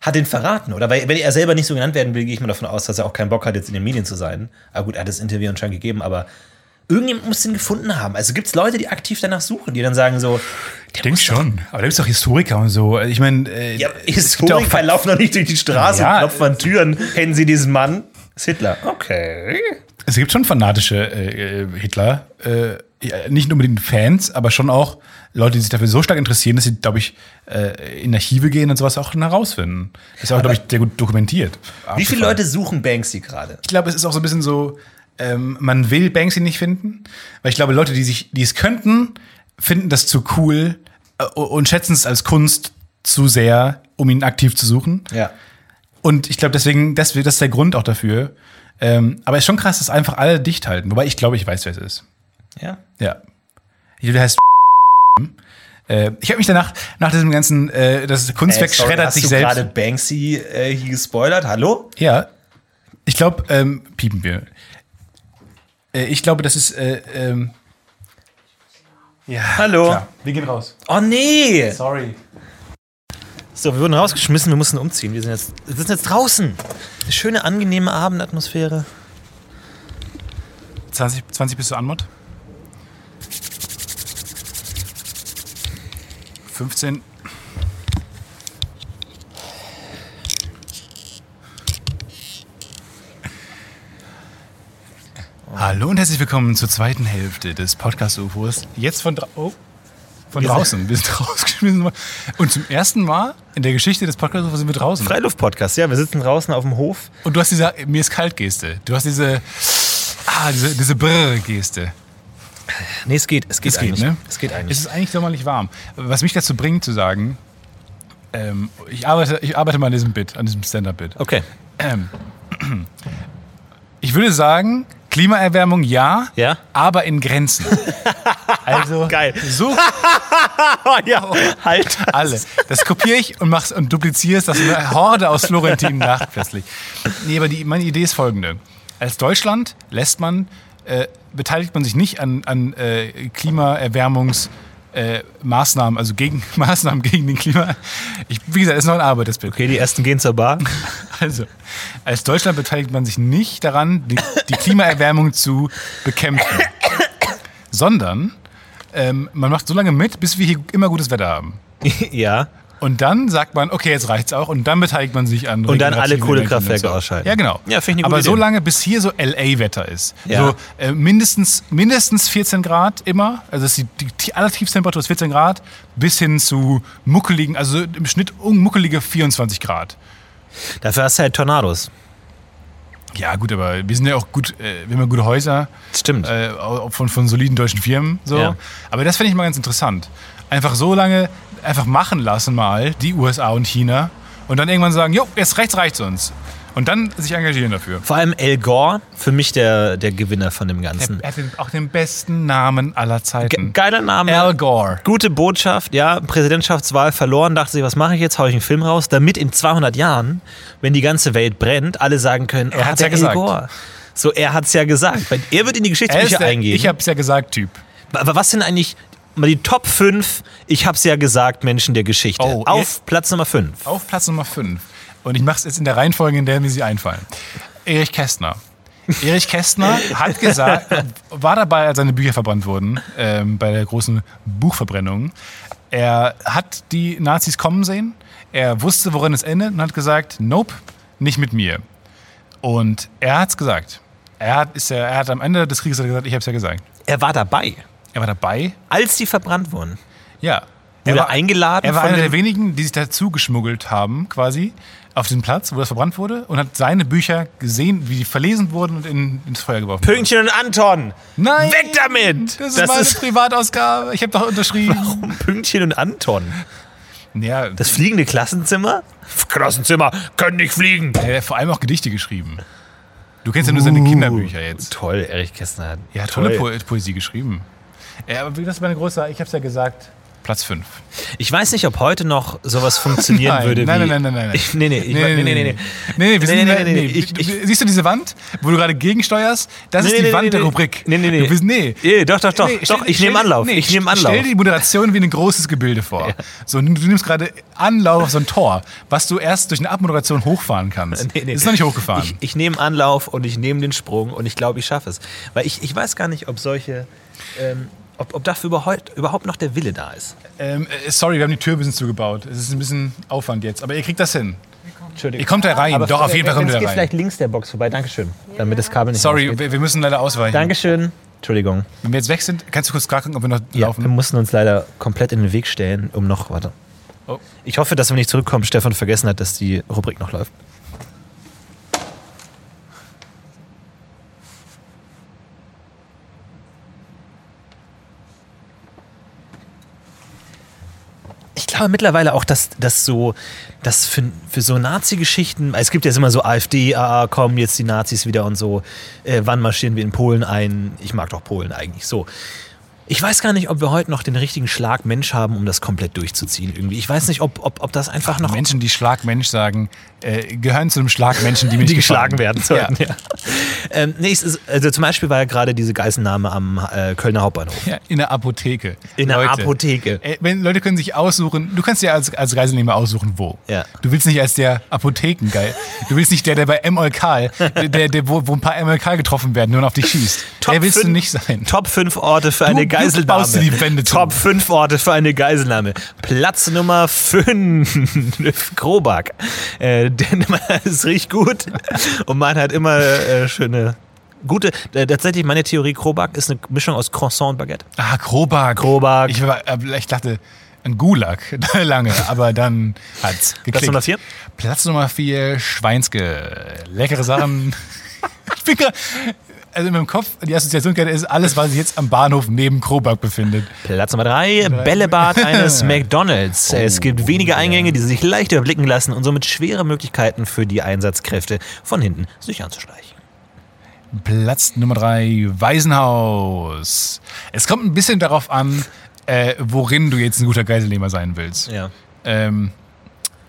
hat den verraten, oder? Weil, wenn er selber nicht so genannt werden will, gehe ich mal davon aus, dass er auch keinen Bock hat, jetzt in den Medien zu sein. Aber gut, er hat das Interview anscheinend gegeben, aber irgendjemand muss den gefunden haben. Also gibt es Leute, die aktiv danach suchen, die dann sagen so, Ich denke schon. Aber da gibt es auch Historiker und so. Ich meine, äh, ja, Historiker laufen doch nicht durch die Straße Ja. und klopfen an Türen. Kennen Sie diesen Mann? Das ist Hitler. Okay. Es gibt schon fanatische äh, äh, Hitler, äh, ja, nicht unbedingt Fans, aber schon auch Leute, die sich dafür so stark interessieren, dass sie, glaube ich, äh, in Archive gehen und sowas auch herausfinden. Das ist auch, glaube ich, sehr gut dokumentiert. Wie viele Leute suchen Banksy gerade? Ich glaube, es ist auch so ein bisschen so, ähm, man will Banksy nicht finden, weil ich glaube, Leute, die sich, die es könnten, finden das zu cool äh, und schätzen es als Kunst zu sehr, um ihn aktiv zu suchen. Ja. Und ich glaube, deswegen, das, das ist der Grund auch dafür. Ähm, aber es ist schon krass, dass einfach alle dicht halten. Wobei ich glaube, ich weiß, wer es ist. Ja. Ja. Der heißt. Äh, ich habe mich danach, nach diesem ganzen, äh, das Kunstwerk Äh, sorry, schreddert hast sich du selbst. gerade Banksy äh, hier gespoilert? Hallo? Ja. Ich glaube, ähm, piepen wir. Äh, ich glaube, das ist. Äh, ähm, ja. Hallo. Klar. Wir gehen raus. Oh nee! Sorry. So, wir wurden rausgeschmissen, wir mussten umziehen. Wir sind jetzt, wir sind jetzt draußen. Eine schöne, angenehme Abendatmosphäre. 20, 20 bist du Anmod? 15. Hallo und herzlich willkommen zur zweiten Hälfte des Podcast-UFOs. Jetzt von, dra oh, von Wir draußen. Wir sind rausgeschmissen worden. Und zum ersten Mal in der Geschichte des Podcast-UFOs sind wir draußen. Freiluft-Podcast, ja, wir sitzen draußen auf dem Hof. Und du hast diese mir ist kalt Geste. Du hast diese ah, diese, diese Brrr Geste. Nee, es geht, es geht, Es geht, eigentlich. ne? Es geht Es eigentlich. ist eigentlich sommerlich warm. Was mich dazu bringt zu sagen, ähm, ich, arbeite, ich arbeite mal an diesem Bit, an diesem Stand-Up-Bit. Okay. Ähm, ich würde sagen, Klimaerwärmung ja, Ja? aber in Grenzen. Also Geil. so ja, halt. alle. Das kopiere ich und mach's und dupliziere es, dass eine Horde aus Florentinen lacht plötzlich. Nee, aber die, meine Idee ist folgende. Als Deutschland lässt man, äh, beteiligt man sich nicht an, an äh, Klimaerwärmungs- äh, Maßnahmen, also gegen Maßnahmen gegen den Klima. Ich, wie gesagt, ist noch ein Arbeitsbild. Okay, die ersten gehen zur Bar. Also, als Deutschland beteiligt man sich nicht daran, die, die Klimaerwärmung zu bekämpfen, sondern ähm, man macht so lange mit, bis wir hier immer gutes Wetter haben. ja. Und dann sagt man, okay, jetzt reicht's auch. Und dann beteiligt man sich an. Und dann alle Kohlekraftwerke ausschalten. Ja, genau. Ja, finde ich eine Aber so lange, bis hier so LA-Wetter ist. Ja. So äh, mindestens, mindestens 14 Grad immer. Also das ist die, die, die allertiefste ist 14 Grad. Bis hin zu muckeligen, also im Schnitt muckelige 24 Grad. Dafür hast du halt Tornados. Ja, gut, aber wir sind ja auch gut, äh, wir haben ja gute Häuser. Stimmt. äh, auch von, von soliden deutschen Firmen. So. Ja. Aber das fände ich mal ganz interessant. Einfach so lange einfach machen lassen mal, die USA und China. Und dann irgendwann sagen, jo, jetzt rechts reicht's uns. Und dann sich engagieren dafür. Vor allem El Gore, für mich der, der Gewinner von dem Ganzen. Er hat auch den besten Namen aller Ge Zeiten. geiler Name. Al Gore. Gute Botschaft, ja, Präsidentschaftswahl verloren, dachte sich, was mache ich jetzt? Hau ich einen Film raus, damit in 200 Jahren, wenn die ganze Welt brennt, alle sagen können, Er hat's der ja gesagt. Gore. So, er hat's ja gesagt. Er wird in die Er Geschichtsbücher eingehen. ich hab's ja gesagt, Typ. Aber was sind eigentlich die Top 5, ich hab's ja gesagt, Menschen der Geschichte? Oh, Auf Platz Nummer 5. Auf Platz Nummer 5. Und ich mache es jetzt in der Reihenfolge, in der mir sie einfallen. Erich Kästner. Erich Kästner hat gesagt, war dabei, als seine Bücher verbrannt wurden, ähm, bei der großen Buchverbrennung. Er hat die Nazis kommen sehen. Er wusste, worin es endet und hat gesagt, nope, nicht mit mir. Und er hat's gesagt. Er hat, ist ja, er hat am Ende des Krieges gesagt, ich habe es ja gesagt. Er war dabei, Er war dabei. als die verbrannt wurden. Ja. Wurde Er war eingeladen Er war von einer der wenigen, die sich dazu geschmuggelt haben, quasi, auf den Platz, wo das verbrannt wurde, und hat seine Bücher gesehen, wie die verlesen wurden und in, ins Feuer geworfen wurden. Pünktchen und Anton! Nein! Weg damit! Das ist meine Privatausgabe. Ich habe doch unterschrieben. Pünktchen und Anton. Ja, Das fliegende Klassenzimmer? Klassenzimmer können nicht fliegen. er hat vor allem auch Gedichte geschrieben. Du kennst ja nur seine Kinderbücher jetzt. Toll, Erich Kästner hat. Er hat tolle Po Poesie geschrieben. Ja, aber das ist meine große, ich habe es ja gesagt, Platz 5. Ich weiß nicht, ob heute noch sowas funktionieren Nein, würde nein, wie. nein, nein, nein, nein. Ich, nee, nee, ich, Nee, nee, nee, nee, nee. Nee, wir sind Nee, in nee, der- nee, nee, nee. ich- Du- ich- Siehst du diese Wand, wo du gerade gegensteuerst? Das Nee, ist die nee, Wand nee, der. Rubrik. Nee, nee, nee. Du bist, nee. Nee, doch, doch, doch. Nee, doch, stell- ich nehme stell- Anlauf. nee, ich nehme Anlauf. Stell dir die Moderation wie ein großes Gebilde vor. So, du nimmst gerade Anlauf auf so ein Tor, was du erst durch eine Abmoderation hochfahren kannst. Nee, nee. Ist noch nicht hochgefahren. Ich, ich nehme Anlauf und ich nehme den Sprung und ich glaube, ich schaffe es. Weil ich, ich weiß gar nicht, ob solche. Ähm, ob, ob dafür überhaupt, überhaupt noch der Wille da ist. ähm, äh, sorry, wir haben die Tür ein bisschen zugebaut. Es ist ein bisschen Aufwand jetzt, aber ihr kriegt das hin. Entschuldigung. Ihr kommt da rein. Doch, auf jeden Fall kommt ihr da rein. vielleicht links der Box vorbei. Dankeschön. Damit das Kabel nicht Sorry, wir, wir müssen leider ausweichen. Dankeschön. Entschuldigung. Wenn wir jetzt weg sind, kannst du kurz gerade gucken, ob wir noch Ja, laufen? wir mussten uns leider komplett in den Weg stellen, um noch. Warte. Oh. Ich hoffe, dass wenn ich zurückkomme, Stefan vergessen hat, dass die Rubrik noch läuft. Glaube mittlerweile auch, dass das so, dass für, für so Nazi-Geschichten, es gibt jetzt immer so AfD, AA, kommen jetzt die Nazis wieder und so, äh, wann marschieren wir in Polen ein? Ich mag doch Polen eigentlich so. Ich weiß gar nicht, ob wir heute noch den richtigen Schlag Mensch haben, um das komplett durchzuziehen irgendwie. Ich weiß nicht, ob, ob, ob das einfach noch Menschen, die Schlagmensch sagen, äh, gehören zu einem Schlagmenschen, die mir die gefallen. geschlagen werden sollten. Ja. Ähm, nee, es ist, also zum Beispiel war ja gerade diese Geiselnahme am äh, Kölner Hauptbahnhof. Ja, in der Apotheke. In der Leute, Apotheke. Äh, wenn, Leute können sich aussuchen, du kannst dir als, als Geiselnehmer aussuchen, wo. Ja. Du willst nicht als der Apothekengeil. Du willst nicht der, der bei MLK, der, der, der, wo, wo ein paar MLK getroffen werden, nur auf dich schießt. der willst du fünf- nicht sein. Top 5 Orte für eine du Geiselnahme. baust dir die Wände. Top 5 Orte für eine Geiselnahme. Platz Nummer 5, Krobak. Äh, denn es riecht gut und man hat immer äh, schöne, gute. Äh, tatsächlich, meine Theorie, Krobak ist eine Mischung aus Croissant und Baguette. Ah, Krobak. Krobak. Ich, war, äh, ich dachte, ein Gulag lange, aber dann hat's geklickt. Platz Nummer 4? Platz Nummer 4, Schweinske. Leckere Sachen. ich bin grad, also in meinem Kopf, die Assoziationskette ist alles, was sich jetzt am Bahnhof neben Krobak befindet. Platz Nummer 3, Bällebad eines McDonalds. Es gibt wenige Eingänge, die sich leicht überblicken lassen und somit schwere Möglichkeiten für die Einsatzkräfte von hinten sich anzuschleichen. Platz Nummer 3, Waisenhaus. Es kommt ein bisschen darauf an, äh, worin du jetzt ein guter Geiselnehmer sein willst. Ja. Ähm,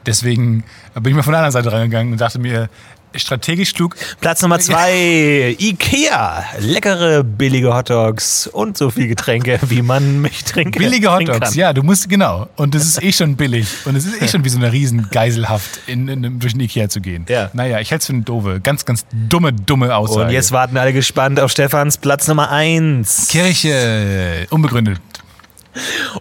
deswegen bin ich mal von der anderen Seite reingegangen und dachte mir, strategisch klug, Platz Nummer zwei, Ikea. Leckere, billige Hotdogs und so viel Getränke, wie man mich trinke. Billige trinken Hotdogs, ja, du musst, genau. Und es ist eh schon billig. Und es ist eh schon wie so eine riesen Geiselhaft, in, in, durch den Ikea zu gehen. Ja. Naja, ich halte es für eine doofe, ganz, ganz dumme, dumme Aussage. Und jetzt warten alle gespannt auf Stefans Platz Nummer eins. Kirche, unbegründet.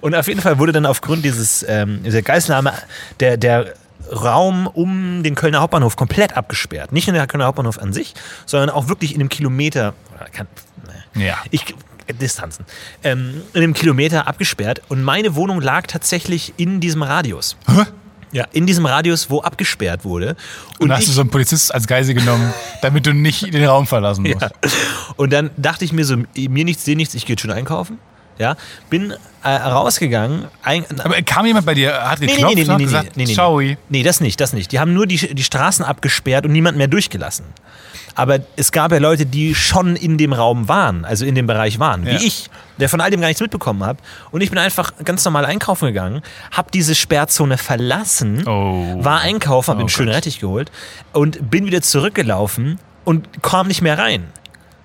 Und auf jeden Fall wurde dann aufgrund dieses, ähm, dieser Geiselnahme der, der Raum um den Kölner Hauptbahnhof komplett abgesperrt. Nicht nur der Kölner Hauptbahnhof an sich, sondern auch wirklich in einem Kilometer, kann, naja. Ja. ich, Distanzen, ähm, in einem Kilometer abgesperrt. Und meine Wohnung lag tatsächlich in diesem Radius. Hä? Ja, in diesem Radius, wo abgesperrt wurde. Und, hast ich- du so einen Polizist als Geisel genommen, damit du nicht den Raum verlassen musst. Ja. Und dann dachte ich mir so, mir nichts, dir nichts, ich gehe jetzt schon einkaufen. Ja, bin äh, rausgegangen. Ein, Aber kam jemand bei dir, hat nee, nee, geklopft nee, nee, und hat nee, gesagt, nee, nee, Ciao. nee. nee, das nicht, das nicht. Die haben nur die, die Straßen abgesperrt und niemand mehr durchgelassen. Aber es gab ja Leute, die schon in dem Raum waren, also in dem Bereich waren, Ja. wie ich, der von all dem gar nichts mitbekommen habe. Und ich bin einfach ganz normal einkaufen gegangen, habe diese Sperrzone verlassen, Oh. war einkaufen, habe Oh einen schönen. Rettich geholt und bin wieder zurückgelaufen und kam nicht mehr rein.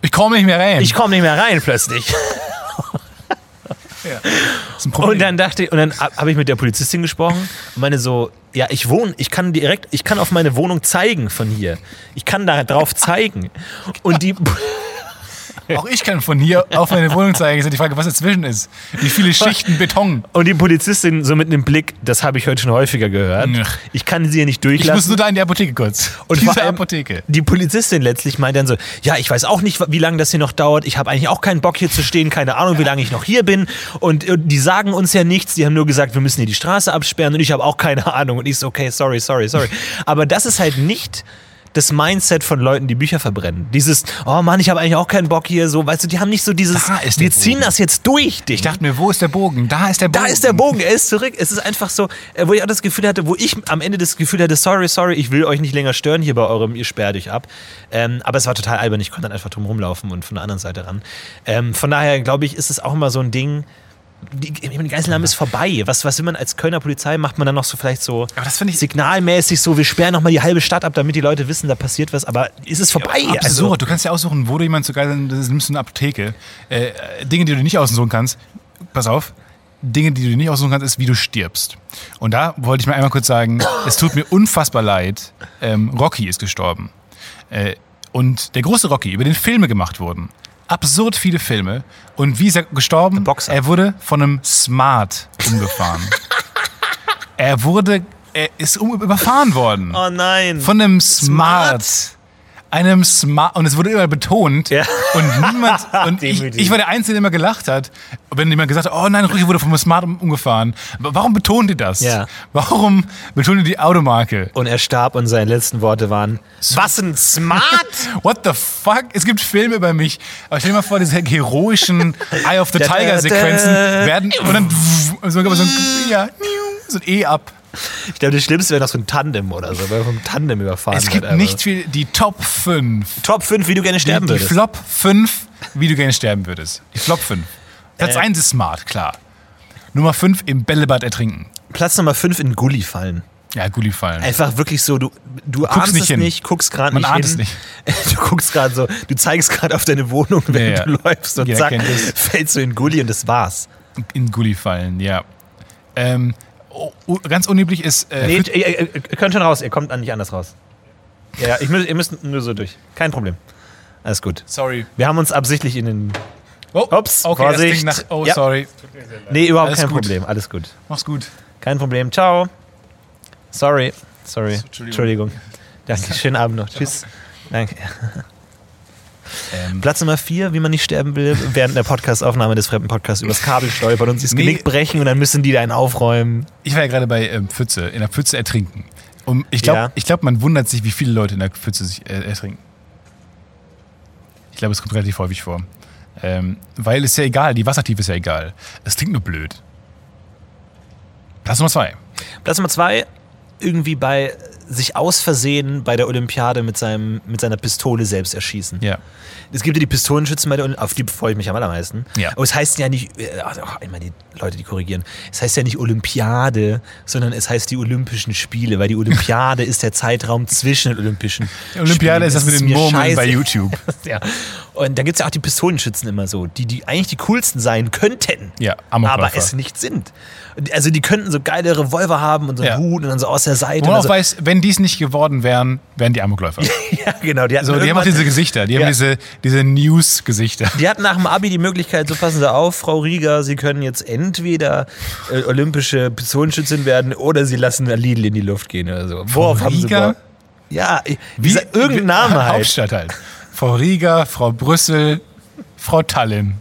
Ich komme nicht mehr rein. Ich komme nicht mehr rein plötzlich. ja. Ein. Und dann dachte ich, und dann habe ich mit der Polizistin gesprochen und meine so, ja, ich wohne, ich kann direkt, ich kann auf meine Wohnung zeigen von hier. Ich kann da drauf zeigen. Und die, Auch ich kann von hier auf meine Wohnung zeigen. Ist die Frage, was dazwischen ist. Wie viele Schichten Beton. und die Polizistin so mit einem Blick, das habe ich heute schon häufiger gehört. Ich kann sie hier nicht Ich muss durchlassen. nur da in die Apotheke kurz. Und Diese Apotheke. Die Polizistin letztlich meint dann so, ja, ich weiß auch nicht, wie lange das hier noch dauert. Ich habe eigentlich auch keinen Bock hier zu stehen, keine Ahnung, wie lange ich noch hier bin. Und, äh, die sagen uns ja nichts. Die haben nur gesagt, wir müssen hier die Straße absperren. Und ich habe auch keine Ahnung. Und ich so, okay, sorry, sorry, sorry. Aber das ist halt nicht das Mindset von Leuten, die Bücher verbrennen. Dieses, oh Mann, ich habe eigentlich auch keinen Bock hier, so, weißt du, die haben nicht so dieses, wir ziehen Bogen. das jetzt durch, Ding. Ich dachte mir, wo ist der Bogen? Da ist der Bogen. Da ist der Bogen, er ist zurück. Es ist einfach so, äh, wo ich auch das Gefühl hatte, wo ich am Ende das Gefühl hatte, sorry, sorry, ich will euch nicht länger stören hier bei eurem, ihr sperrt euch ab. Ähm, aber es war total albern, ich konnte dann einfach drum rumlaufen und von der anderen Seite ran. Ähm, von daher, glaube ich, ist es auch immer so ein Ding, die, die Geiselnahme ist vorbei. Was, was will man als Kölner Polizei? Macht man dann noch so vielleicht so Aber das finde ich- signalmäßig so, wir sperren noch mal die halbe Stadt ab, damit die Leute wissen, da passiert was. Aber ist es vorbei? Absurd. Also, du kannst ja aussuchen, wo du jemanden zu geiseln, das nimmst du eine Apotheke. Äh, Dinge, die du nicht aussuchen kannst, pass auf, Dinge, die du nicht aussuchen kannst, ist, wie du stirbst. Und da wollte ich mal einmal kurz sagen, es tut mir unfassbar leid, ähm, Rocky ist gestorben. Äh, und der große Rocky, über den Filme gemacht wurden. Absurd viele Filme. Und wie ist er gestorben? Boxer. Er wurde von einem Smart umgefahren. er wurde, er ist um, überfahren worden. oh nein. Von einem Smart. Einem Smart. Und es wurde immer betont. Ja. Und niemand. Und ich, ich war der Einzige, der immer gelacht hat. Wenn jemand gesagt hat, oh nein, Rüchi wurde vom Smart um- umgefahren. Warum betont ihr das? Ja. Warum betont ihr die Automarke? und er starb und seine letzten Worte waren, was ein Smart? What the fuck? Es gibt Filme über mich. Aber stell dir mal vor, diese heroischen Eye of the Tiger Sequenzen werden. Und dann. So, so, ein, ja, so ein E ab. Ich glaube, das Schlimmste wäre noch so ein Tandem oder so, weil er vom Tandem überfahren Es gibt wird, nicht viel. Die Top 5 Top 5, wie du gerne sterben die, die würdest. Flop 5, wie du gerne sterben würdest. Die Flop 5. Platz Äh. 1 ist smart, klar. Nummer 5 im Bällebad ertrinken. Platz Nummer 5 in Gully fallen. Ja, Gulli fallen. Einfach wirklich so, du, du ahnst nicht es hin. nicht, guckst gerade Man nicht ahnt hin. es nicht. Du guckst gerade so, du zeigst gerade auf deine Wohnung, wenn Ja, ja. du läufst und Jeder zack, fällst du in Gully und das war's. In Gulli fallen, ja. Ähm, oh, ganz unüblich ist. Äh, Nee, ihr, ihr, könnt schon raus, ihr kommt nicht anders raus. Ja, ich müsst, ihr müsst nur so durch. Kein Problem. Alles gut. sorry. Wir haben uns absichtlich in den. Oh, Ups, okay, Vorsicht. Nach, oh, Ja. sorry. Nee, überhaupt Alles kein gut. Problem. Alles gut. Mach's gut. Kein Problem. Ciao. Sorry. Sorry. Entschuldigung. Entschuldigung. Danke. Schönen Abend noch. Tschüss. Danke. Ähm, Platz Nummer vier, wie man nicht sterben will, während der Podcastaufnahme des fremden Podcasts übers Kabel stolpern und sich das Nee. Genick brechen und dann müssen die da einen aufräumen. ich war ja gerade bei ähm, Pfütze, in der Pfütze ertrinken. Um, ich glaube, Ja. ich glaub, man wundert sich, wie viele Leute in der Pfütze sich äh, ertrinken. Ich glaube, es kommt relativ häufig vor. Ähm, weil es ist ja egal, die Wassertiefe ist ja egal. Es klingt nur blöd. Platz Nummer zwei. Platz Nummer zwei, irgendwie bei sich aus Versehen bei der Olympiade mit, seinem, mit seiner Pistole selbst erschießen. Ja. Es gibt ja die Pistolenschützen bei der Olympiade, auf die freue ich mich am allermeisten. Ja. Aber es heißt ja nicht, äh, also, oh, immer die Leute, die korrigieren, es heißt ja nicht Olympiade, sondern es heißt die Olympischen Spiele, weil die Olympiade ist der Zeitraum zwischen den Olympischen Die Olympiade Spielen. ist das mit den Murmeln bei YouTube. ja. Und dann gibt es ja auch die Pistolenschützen immer so, die, die eigentlich die coolsten sein könnten, Ja, aber es nicht sind. Also die könnten so geile Revolver haben und so einen Ja. Hut und dann so aus der Seite. Wo man auch so. weiß, wenn die es nicht geworden wären, wären die Amokläufer. ja, genau. Die So, die haben auch diese Gesichter, die Ja. haben diese, diese News-Gesichter. die hatten nach dem Abi die Möglichkeit, so passen Sie auf, Frau Rieger, Sie können jetzt entweder äh, olympische Pistolenschützin werden oder Sie lassen Lidl in die Luft gehen oder so. Worauf haben Sie Rieger? Bock? Ja, wie irgendein Name halt. Hauptstadt halt. Frau Rieger, Frau Brüssel, Frau Tallinn.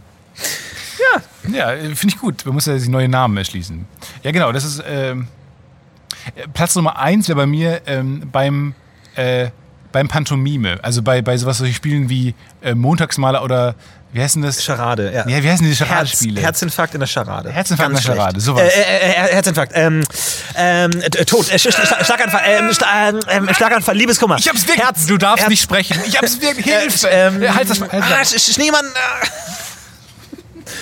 Ja. Ja, finde ich gut. Man muss ja sich neue Namen erschließen. Ja, genau, das ist ähm, äh, Platz Nummer eins wäre bei mir ähm, beim, äh, beim Pantomime. Also bei, bei sowas, solche Spielen wie äh, Montagsmaler oder wie heißen das? Charade, ja. Ja, wie heißen Herz, Charade-Spiele? Herzinfarkt in der Charade. Herzinfarkt Ganz in der Charade, schlecht. sowas. Äh, äh, äh, Herzinfarkt, ähm, ähm, äh, Tod, äh, Sch Sch Schlaganfall, ähm, Schla ähm, äh, Schlaganfall, Liebeskummer. Ich hab's wirklich. Herz, du darfst Herz, nicht sprechen. Ich hab's wirklich. Hilfe. Ähm, Äh, halt das, halt ah, Schneemann.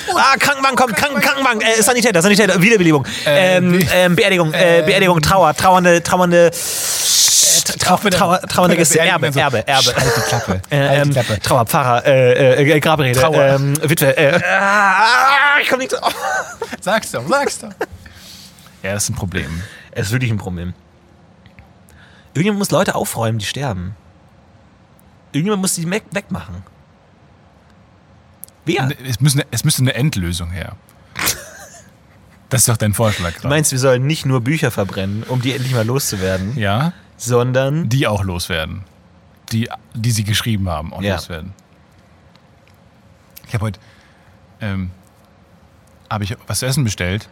Äh. Ah, Krankenwagen kommt, Kranken, Krankenwagen, äh, Sanitäter, Sanitäter, Wiederbelebung, ähm, wie- ähm, Beerdigung, äh, Beerdigung, Trauer, trauernde, trauernde, äh, trau, trauer, trauernde Gäste, Erbe, Erbe, Erbe. Halt die Klappe. Äh, Halt die ähm, Klappe. Trauer, Pfarrer, äh, äh, Grabrede, Trauer. ähm, Witwe, äh, ah, ich komm nicht drauf. Sag's doch, sag's doch. Ja, das ist ein Problem. Es ist wirklich ein Problem. Irgendjemand muss Leute aufräumen, die sterben. Irgendjemand muss die weg wegmachen. Wer? Es, müssen, es müsste eine Endlösung her. Das ist doch dein Vorschlag Du gerade. meinst, wir sollen nicht nur Bücher verbrennen, um die endlich mal loszuwerden, Ja, sondern die auch loswerden. Die, die sie geschrieben haben, auch Ja. loswerden. Ich habe heute ähm, habe ich was zu essen bestellt.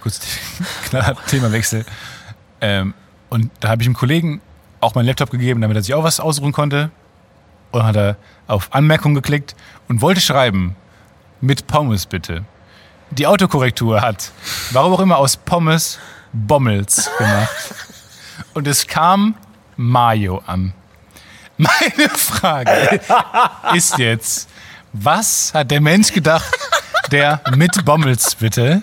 Kurz klar, Themawechsel. Ähm, und da habe ich einem Kollegen auch meinen Laptop gegeben, damit er sich auch was aussuchen konnte. Und hat er auf Anmerkung geklickt und wollte schreiben, mit Pommes bitte. Die Autokorrektur hat, warum auch immer, aus Pommes Bommels gemacht. Und es kam Mayo an. Meine Frage ist jetzt, was hat der Mensch gedacht, der mit Bommels bitte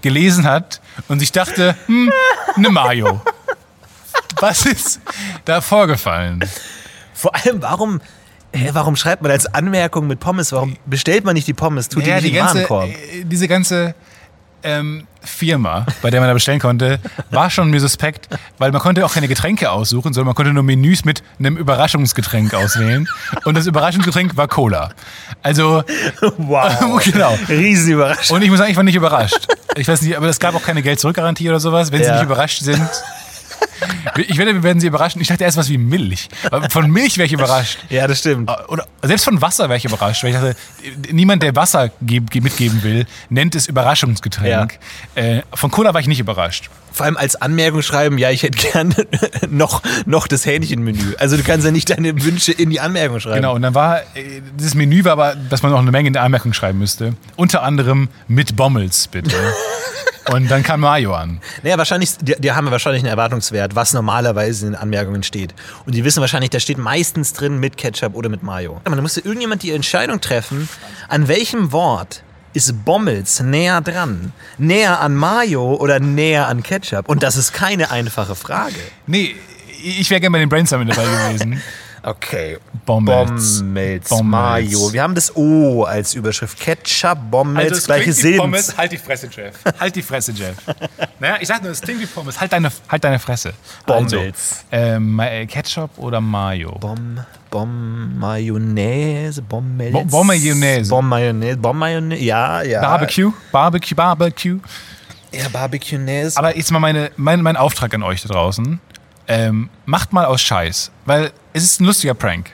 gelesen hat und sich dachte, hm, eine Mayo. Was ist da vorgefallen? Vor allem, warum, hä, warum schreibt man als Anmerkung mit Pommes? Warum bestellt man nicht die Pommes? Tut Ja, die die nicht den ganze, Warenkorb? äh, diese ganze ähm, Firma, bei der man da bestellen konnte, war schon mir suspekt, weil man konnte auch keine Getränke aussuchen, sondern man konnte nur Menüs mit einem Überraschungsgetränk auswählen. Und das Überraschungsgetränk war Cola. Also, Wow. genau. Riesenüberraschung. Und ich muss sagen, ich war nicht überrascht. Ich weiß nicht, aber es gab auch keine Geld-Zurück-Garantie oder sowas, wenn sie Ja. nicht überrascht sind. Ich wette, wir werden sie überraschen. Ich dachte erst was wie Milch. Von Milch wäre ich überrascht. Ja, das stimmt. Oder selbst von Wasser wäre ich überrascht, weil ich dachte, niemand, der Wasser geb, ge- mitgeben will, nennt es Überraschungsgetränk. Äh, von Cola war ich nicht überrascht. Vor allem als Anmerkung schreiben, ja, ich hätte gerne noch, noch das Hähnchenmenü. Also du kannst ja nicht deine Wünsche in die Anmerkung schreiben. Genau, und dann war, äh, dieses Menü war aber, dass man noch eine Menge in der Anmerkung schreiben müsste. Unter anderem mit Bommels, bitte. und dann kam Mayo an. Naja, wahrscheinlich, die, die haben wahrscheinlich einen Erwartungswert, was normalerweise in den Anmerkungen steht. Und die wissen wahrscheinlich, da steht meistens drin mit Ketchup oder mit Mayo. Aber dann musste irgendjemand die Entscheidung treffen, an welchem Wort ist Bommels näher dran? Näher an Mayo oder näher an Ketchup? Und das ist keine einfache Frage. Nee, ich wäre gerne bei den Brainstorming dabei gewesen. Okay. Bommels. Bommels. Mayo. Wir haben das O als Überschrift. Ketchup, Bommels, es gleiche Silben. Pommes, halt die Fresse, Jeff. Halt die Fresse, Jeff. naja, ich sag nur, es klingt wie Pommes. Halt deine, halt deine Fresse. Bommels. Also, ähm, äh, Ketchup oder Mayo? Bom, Bom, Mayonnaise, Bommels. Bo- Bommayonnaise. Bom Mayonnaise, Bom Mayonnaise, ja, ja. Barbecue? Barbecue, Barbecue. Ja, Barbecue-Naise. Aber jetzt mal meine, mein, mein Auftrag an euch da draußen. Ähm, macht mal aus Scheiß. Weil es ist ein lustiger Prank.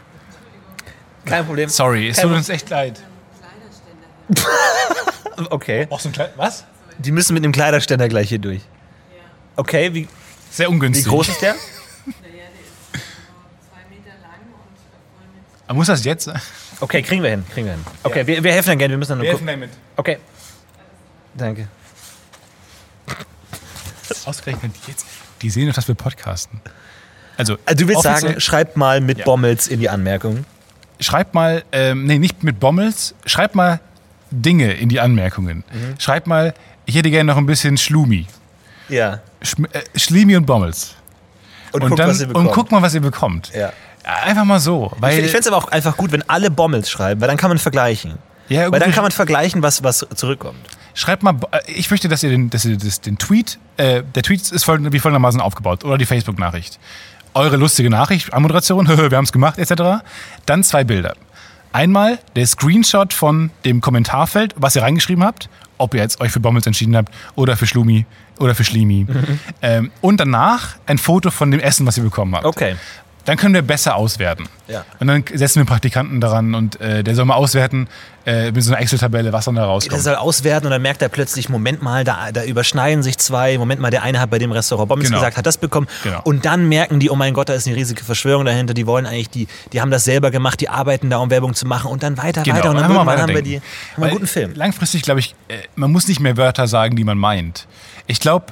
Kein Problem. Sorry, es Kein tut uns echt leid. Okay. Auch so ein klein, was? Die müssen mit dem Kleiderständer gleich hier durch. Okay, wie, Sehr wie ungünstig. groß ist der? Naja, der ist nur zwei Meter lang und voll mit. Muss das jetzt? sein? Okay, kriegen wir hin, kriegen wir hin. Okay, wir, wir helfen dann gerne, wir müssen dann nur gucken. damit. Okay. Danke. Ausgerechnet jetzt. Die sehen doch, dass wir podcasten. Also, Also du willst sagen, schreibt mal mit Ja. Bommels in die Anmerkungen. schreibt mal, ähm, nee, nicht mit Bommels, schreibt mal Dinge in die Anmerkungen. Mhm. Schreibt mal, ich hätte gerne noch ein bisschen Schlumi. Ja. Schm äh, Schlimi und Bommels. Und, Und, guck, dann, und bekommt. guck mal, was ihr bekommt. Ja. Einfach mal so. Weil, Ich fände es aber auch einfach gut, wenn alle Bommels schreiben, weil dann kann man vergleichen. ja, Weil dann kann man vergleichen, was, was zurückkommt. Schreibt mal, äh, ich möchte, dass ihr den, dass ihr das, den Tweet, äh, der Tweet ist folgend, wie folgendermaßen aufgebaut, oder die Facebook-Nachricht. Eure lustige Nachricht, Anmoderation, wir haben es gemacht, etc. Dann zwei Bilder. Einmal der Screenshot von dem Kommentarfeld, was ihr reingeschrieben habt, ob ihr jetzt euch für Bommels entschieden habt oder für Schlumi oder für Schlimi. Ähm, und danach ein Foto von dem Essen, was ihr bekommen habt. Okay. Dann können wir besser auswerten. Ja. Und dann setzen wir Praktikanten daran und äh, der soll mal auswerten äh, mit so einer Excel-Tabelle, was dann da Der rauskommt. soll auswerten und dann merkt er plötzlich, Moment mal, da, da überschneiden sich zwei. Moment mal, der eine hat bei dem Restaurant Bommels Genau. gesagt, hat das bekommen. Genau. Und dann merken die, oh mein Gott, da ist eine riesige Verschwörung dahinter. Die wollen eigentlich, die, die haben das selber gemacht, die arbeiten da, um Werbung zu machen. Und dann weiter, weiter. Und dann Genau, einfach mal irgendwann haben wir, die, haben einen guten Film. Langfristig glaube ich, äh, man muss nicht mehr Wörter sagen, die man meint. Ich glaube,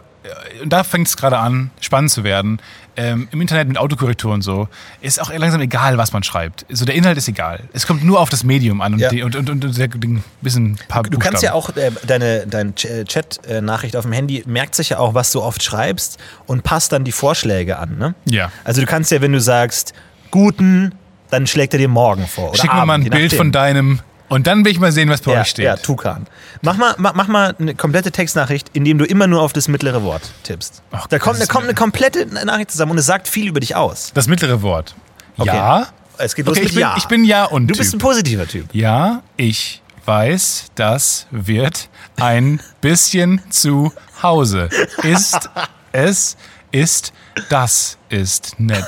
und da fängt es gerade an, spannend zu werden. Ähm, Im Internet mit Autokorrektur und so ist auch langsam egal, was man schreibt. So der Inhalt ist egal. Es kommt nur auf das Medium an und, Ja. die, und, und, und, und den bisschen paar Du kannst ja auch, äh, deine, deine Chat-Nachricht auf dem Handy merkt sich ja auch, was du oft schreibst und passt dann die Vorschläge an. Ne? Ja. Also du kannst ja, wenn du sagst, guten, dann schlägt er dir morgen vor. Schick mir mal ein Abend, Bild nachdem. von deinem und dann will ich mal sehen, was bei ja, euch steht. Ja, Tukan. Mach mal, mach, mach mal eine komplette Textnachricht, indem du immer nur auf das mittlere Wort tippst. Ach, da kommt, da kommt eine komplette Nachricht zusammen und es sagt viel über dich aus. Das mittlere Wort. Okay. Ja. Es geht los Okay, ich bin, Ja. ich bin ja und du bist ein positiver Typ. Ja, ich weiß, das wird ein bisschen zu Hause. Ist es, ist, das ist nett,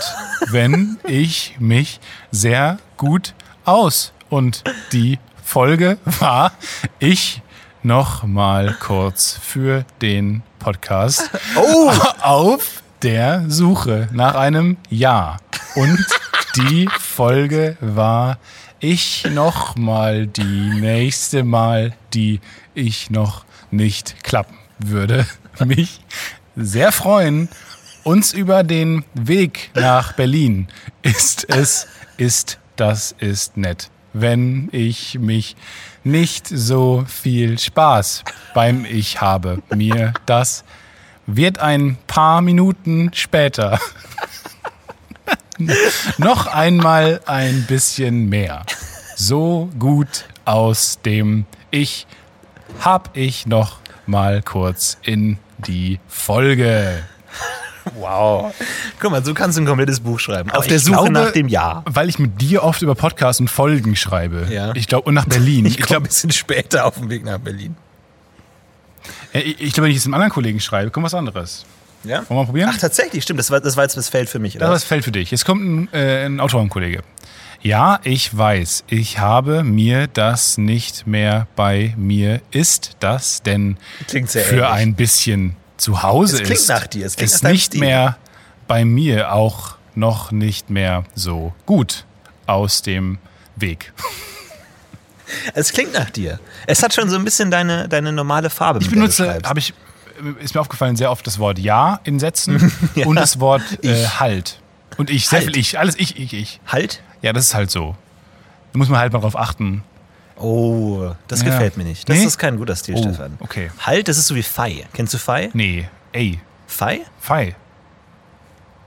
wenn ich mich sehr gut aus. Und die Folge war ich noch mal kurz für den Podcast Oh! auf der Suche nach einem Ja. Und die Folge war ich noch mal die nächste Mal, die ich noch nicht klappen würde. Mich sehr freuen. Uns über den Weg nach Berlin ist es, ist, das ist nett. Wenn ich mich nicht so viel Spaß beim Ich habe, mir das wird ein paar Minuten später noch einmal ein bisschen mehr. So gut aus dem Ich hab ich noch mal kurz in die Folge. Wow. Guck mal, so kannst du ein komplettes Buch schreiben. Auf Aber der ich Suche glaube, nach dem Ja. Weil ich mit dir oft über Podcasts und Folgen schreibe. Ja. Ich glaube, und nach Berlin. Ich Ich komme ein glaube, bisschen später auf dem Weg nach Berlin. ich, ich glaub, wenn ich es einem anderen Kollegen schreibe, kommt was anderes. Ja? Wollen wir mal probieren? Ach, tatsächlich, stimmt. Das war, das war jetzt das Feld für mich. Oder? Das fällt für dich. Jetzt kommt ein, äh, ein Autorenkollege. Ja, ich weiß, ich habe mir das nicht mehr bei mir. Ist das denn für ähnlich. ein bisschen zu Hause Es klingt ist? nach dir, es ist nicht Stil. mehr bei mir auch noch nicht mehr so gut aus dem Weg. Es klingt nach dir. Es hat schon so ein bisschen deine, deine normale Farbe. Ich benutze, habe ich, ist mir aufgefallen, sehr oft das Wort Ja in Sätzen Ja. und das Wort äh. Halt. Und ich, sehr Halt. viel ich, alles ich, ich, ich. Halt? Ja, das ist halt so. Da muss man halt mal drauf achten. Oh, das Ja. gefällt mir nicht. Das Nee? ist kein guter Stil, Oh, Stefan. okay. Halt, das ist so wie Fei. Kennst du Fei? Nee, ey, Fei? Fei.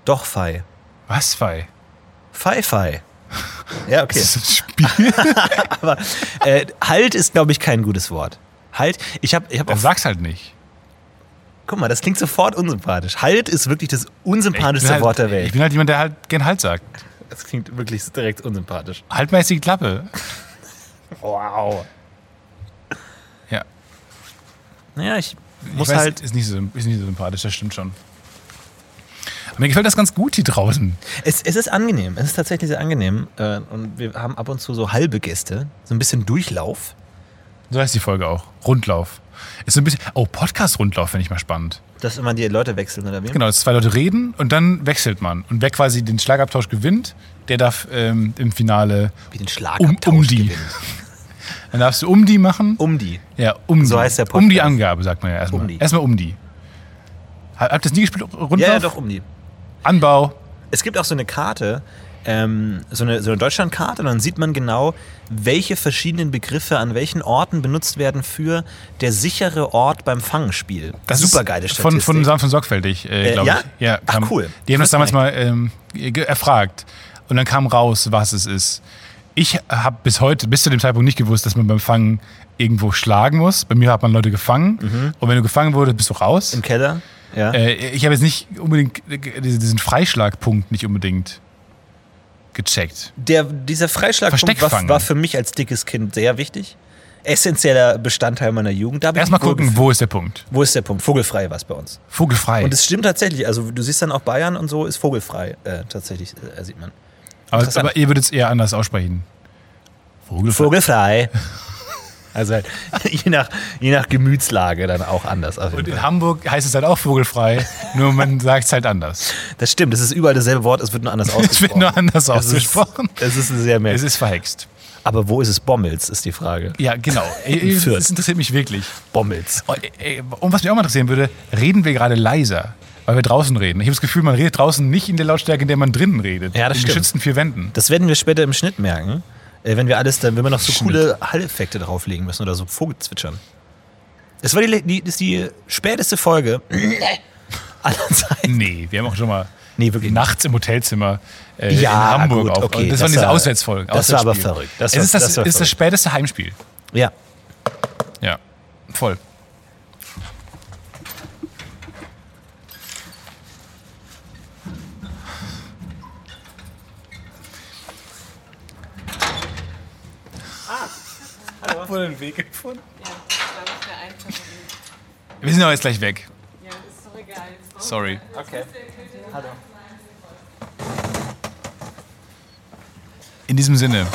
Doch, Fei. Was, Fei? Fei, Fei. Ja, okay. Das ist ein Spiel. Aber äh, halt ist, glaube ich, kein gutes Wort. Halt, ich habe ich hab Dann auch, sag's halt nicht. guck mal, das klingt sofort unsympathisch. Halt ist wirklich das Ich unsympathischste halt, Wort der Ich Welt. bin halt jemand, der halt gern Halt sagt. Das klingt wirklich direkt unsympathisch. Halt die Klappe. Wow. Ja. Naja, ich Ich muss weiß, halt. Ist nicht, so, ist nicht so sympathisch, das stimmt schon. Aber mir gefällt das ganz gut hier draußen. Es, es ist angenehm. Es ist tatsächlich sehr angenehm. Äh, und wir haben ab und zu so halbe Gäste. So ein bisschen Durchlauf. So heißt die Folge auch. Rundlauf. Ist so ein bisschen. Oh, Podcast-Rundlauf finde ich mal spannend. Dass immer die Leute wechseln oder wie? Genau, dass zwei Leute reden und dann wechselt man. Und wer quasi den Schlagabtausch gewinnt, der darf ähm, im Finale. Wie den Um, Schlagabtausch um die. gewinnen. Dann darfst du um die machen. Um die. Ja, um So die. heißt der Um die Podcast. Angabe, sagt man ja erstmal. Um die. Erstmal um die. Habt ihr das nie gespielt? Rundlauf? Ja, ja, doch, um die. Anbau. Es gibt auch so eine Karte, ähm, so eine, so eine Deutschlandkarte, und dann sieht man genau, welche verschiedenen Begriffe an welchen Orten benutzt werden für der sichere Ort beim Fangenspiel. Das Super geile von, Statistik. von Sam von Sorgfältig, äh, Äh, glaube ja? ich. Ja, Ach, cool. Die haben das damals mal ähm, erfragt. Und dann kam raus, was es ist. Ich habe bis heute, bis zu dem Zeitpunkt nicht gewusst, dass man beim Fangen irgendwo schlagen muss. Bei mir hat man Leute gefangen. Und wenn du gefangen wurdest, bist du raus. Im Keller. Ja. Äh, ich habe jetzt nicht unbedingt äh, diesen Freischlagpunkt nicht unbedingt gecheckt. Der, dieser Freischlagpunkt war, war für mich als dickes Kind sehr wichtig. Essentieller Bestandteil meiner Jugend. Erstmal gucken, wo ist der Punkt? Wo ist der Punkt? Vogelfrei war es bei uns. Vogelfrei. Und es stimmt tatsächlich. Also du siehst dann auch Bayern und so ist vogelfrei. Äh, tatsächlich äh, sieht man. aber, aber ihr würdet es eher anders aussprechen. Vogelfrei. Vogelfrei. Also halt, je nach, je nach Gemütslage dann auch anders. Und in. Hamburg heißt es halt auch vogelfrei, nur man sagt es halt anders. Das stimmt, es ist überall dasselbe Wort, es wird nur anders Es ausgesprochen. wird nur anders Es ist- ausgesprochen. Es ist sehr Es merkwürdig. ist verhext. Aber wo ist es Bommels, ist die Frage. Ja, genau. Das interessiert mich wirklich. Bommels. Oh, Und was mich auch mal interessieren würde, reden wir gerade leiser, weil wir draußen reden. Ich habe das Gefühl, man redet draußen nicht in der Lautstärke, in der man drinnen redet. Ja, das in stimmt. geschützten vier Wänden. Das werden wir später im Schnitt merken. Äh, wenn wir alles dann, wenn wir noch so coole Halleffekte drauflegen müssen oder so Vogelzwitschern. Das war die, die, das ist die späteste Folge aller Zeiten. Nee, wir haben auch schon mal Nee, wirklich. nachts im Hotelzimmer äh, Ja, in Hamburg gut, auf. okay, das, das waren diese war- Auswärtsfolgen. das war aber verrückt. Das es war- ist das, das ist das späteste Heimspiel. Ja. Ja, voll. Hallo. Wohl den Weg gefunden? Ja, das ist, glaube ich, der einfache Weg. Wir sind aber jetzt gleich weg. Ja, ist doch egal. Sorry. Okay. Hallo. In diesem Sinne.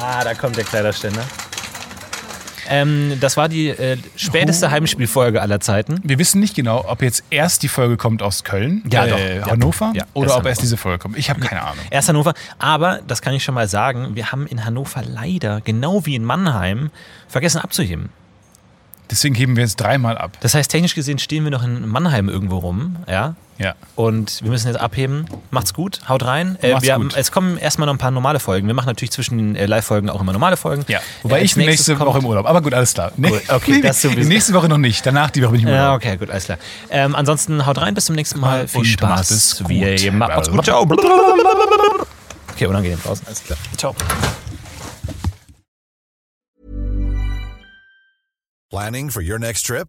Ah, da kommt der Kleiderständer. Ähm, das war die äh, späteste Heimspielfolge aller Zeiten. Wir wissen nicht genau, ob jetzt erst die Folge kommt aus Köln, Ja, äh, doch. Hannover, ja, oder erst ob erst diese Folge kommt. Ich habe keine Ahnung. Erst Hannover. Aber, das kann ich schon mal sagen, wir haben in Hannover leider, genau wie in Mannheim, vergessen abzuheben. Deswegen heben wir jetzt dreimal ab. Das heißt, technisch gesehen stehen wir noch in Mannheim irgendwo rum, ja. Ja. Und wir müssen jetzt abheben. Macht's gut, haut rein. Äh, Macht's wir haben, gut. es kommen erstmal noch ein paar normale Folgen. Wir machen natürlich zwischen den äh, Live-Folgen auch immer normale Folgen. Ja. Wobei Äh, ich nächste kommt- Woche im Urlaub. Aber gut, alles klar. Nee, Cool. Okay, das sowieso. Nächste Woche noch nicht. Danach die Woche bin ich im Ja, Urlaub. okay, gut, alles klar. Ähm, ansonsten haut rein, bis zum nächsten Mal. Viel Und Spaß. macht es gut. macht. Macht's gut. Ciao. Okay, unangenehm draußen. Alles klar. Ciao. Planning for your next trip?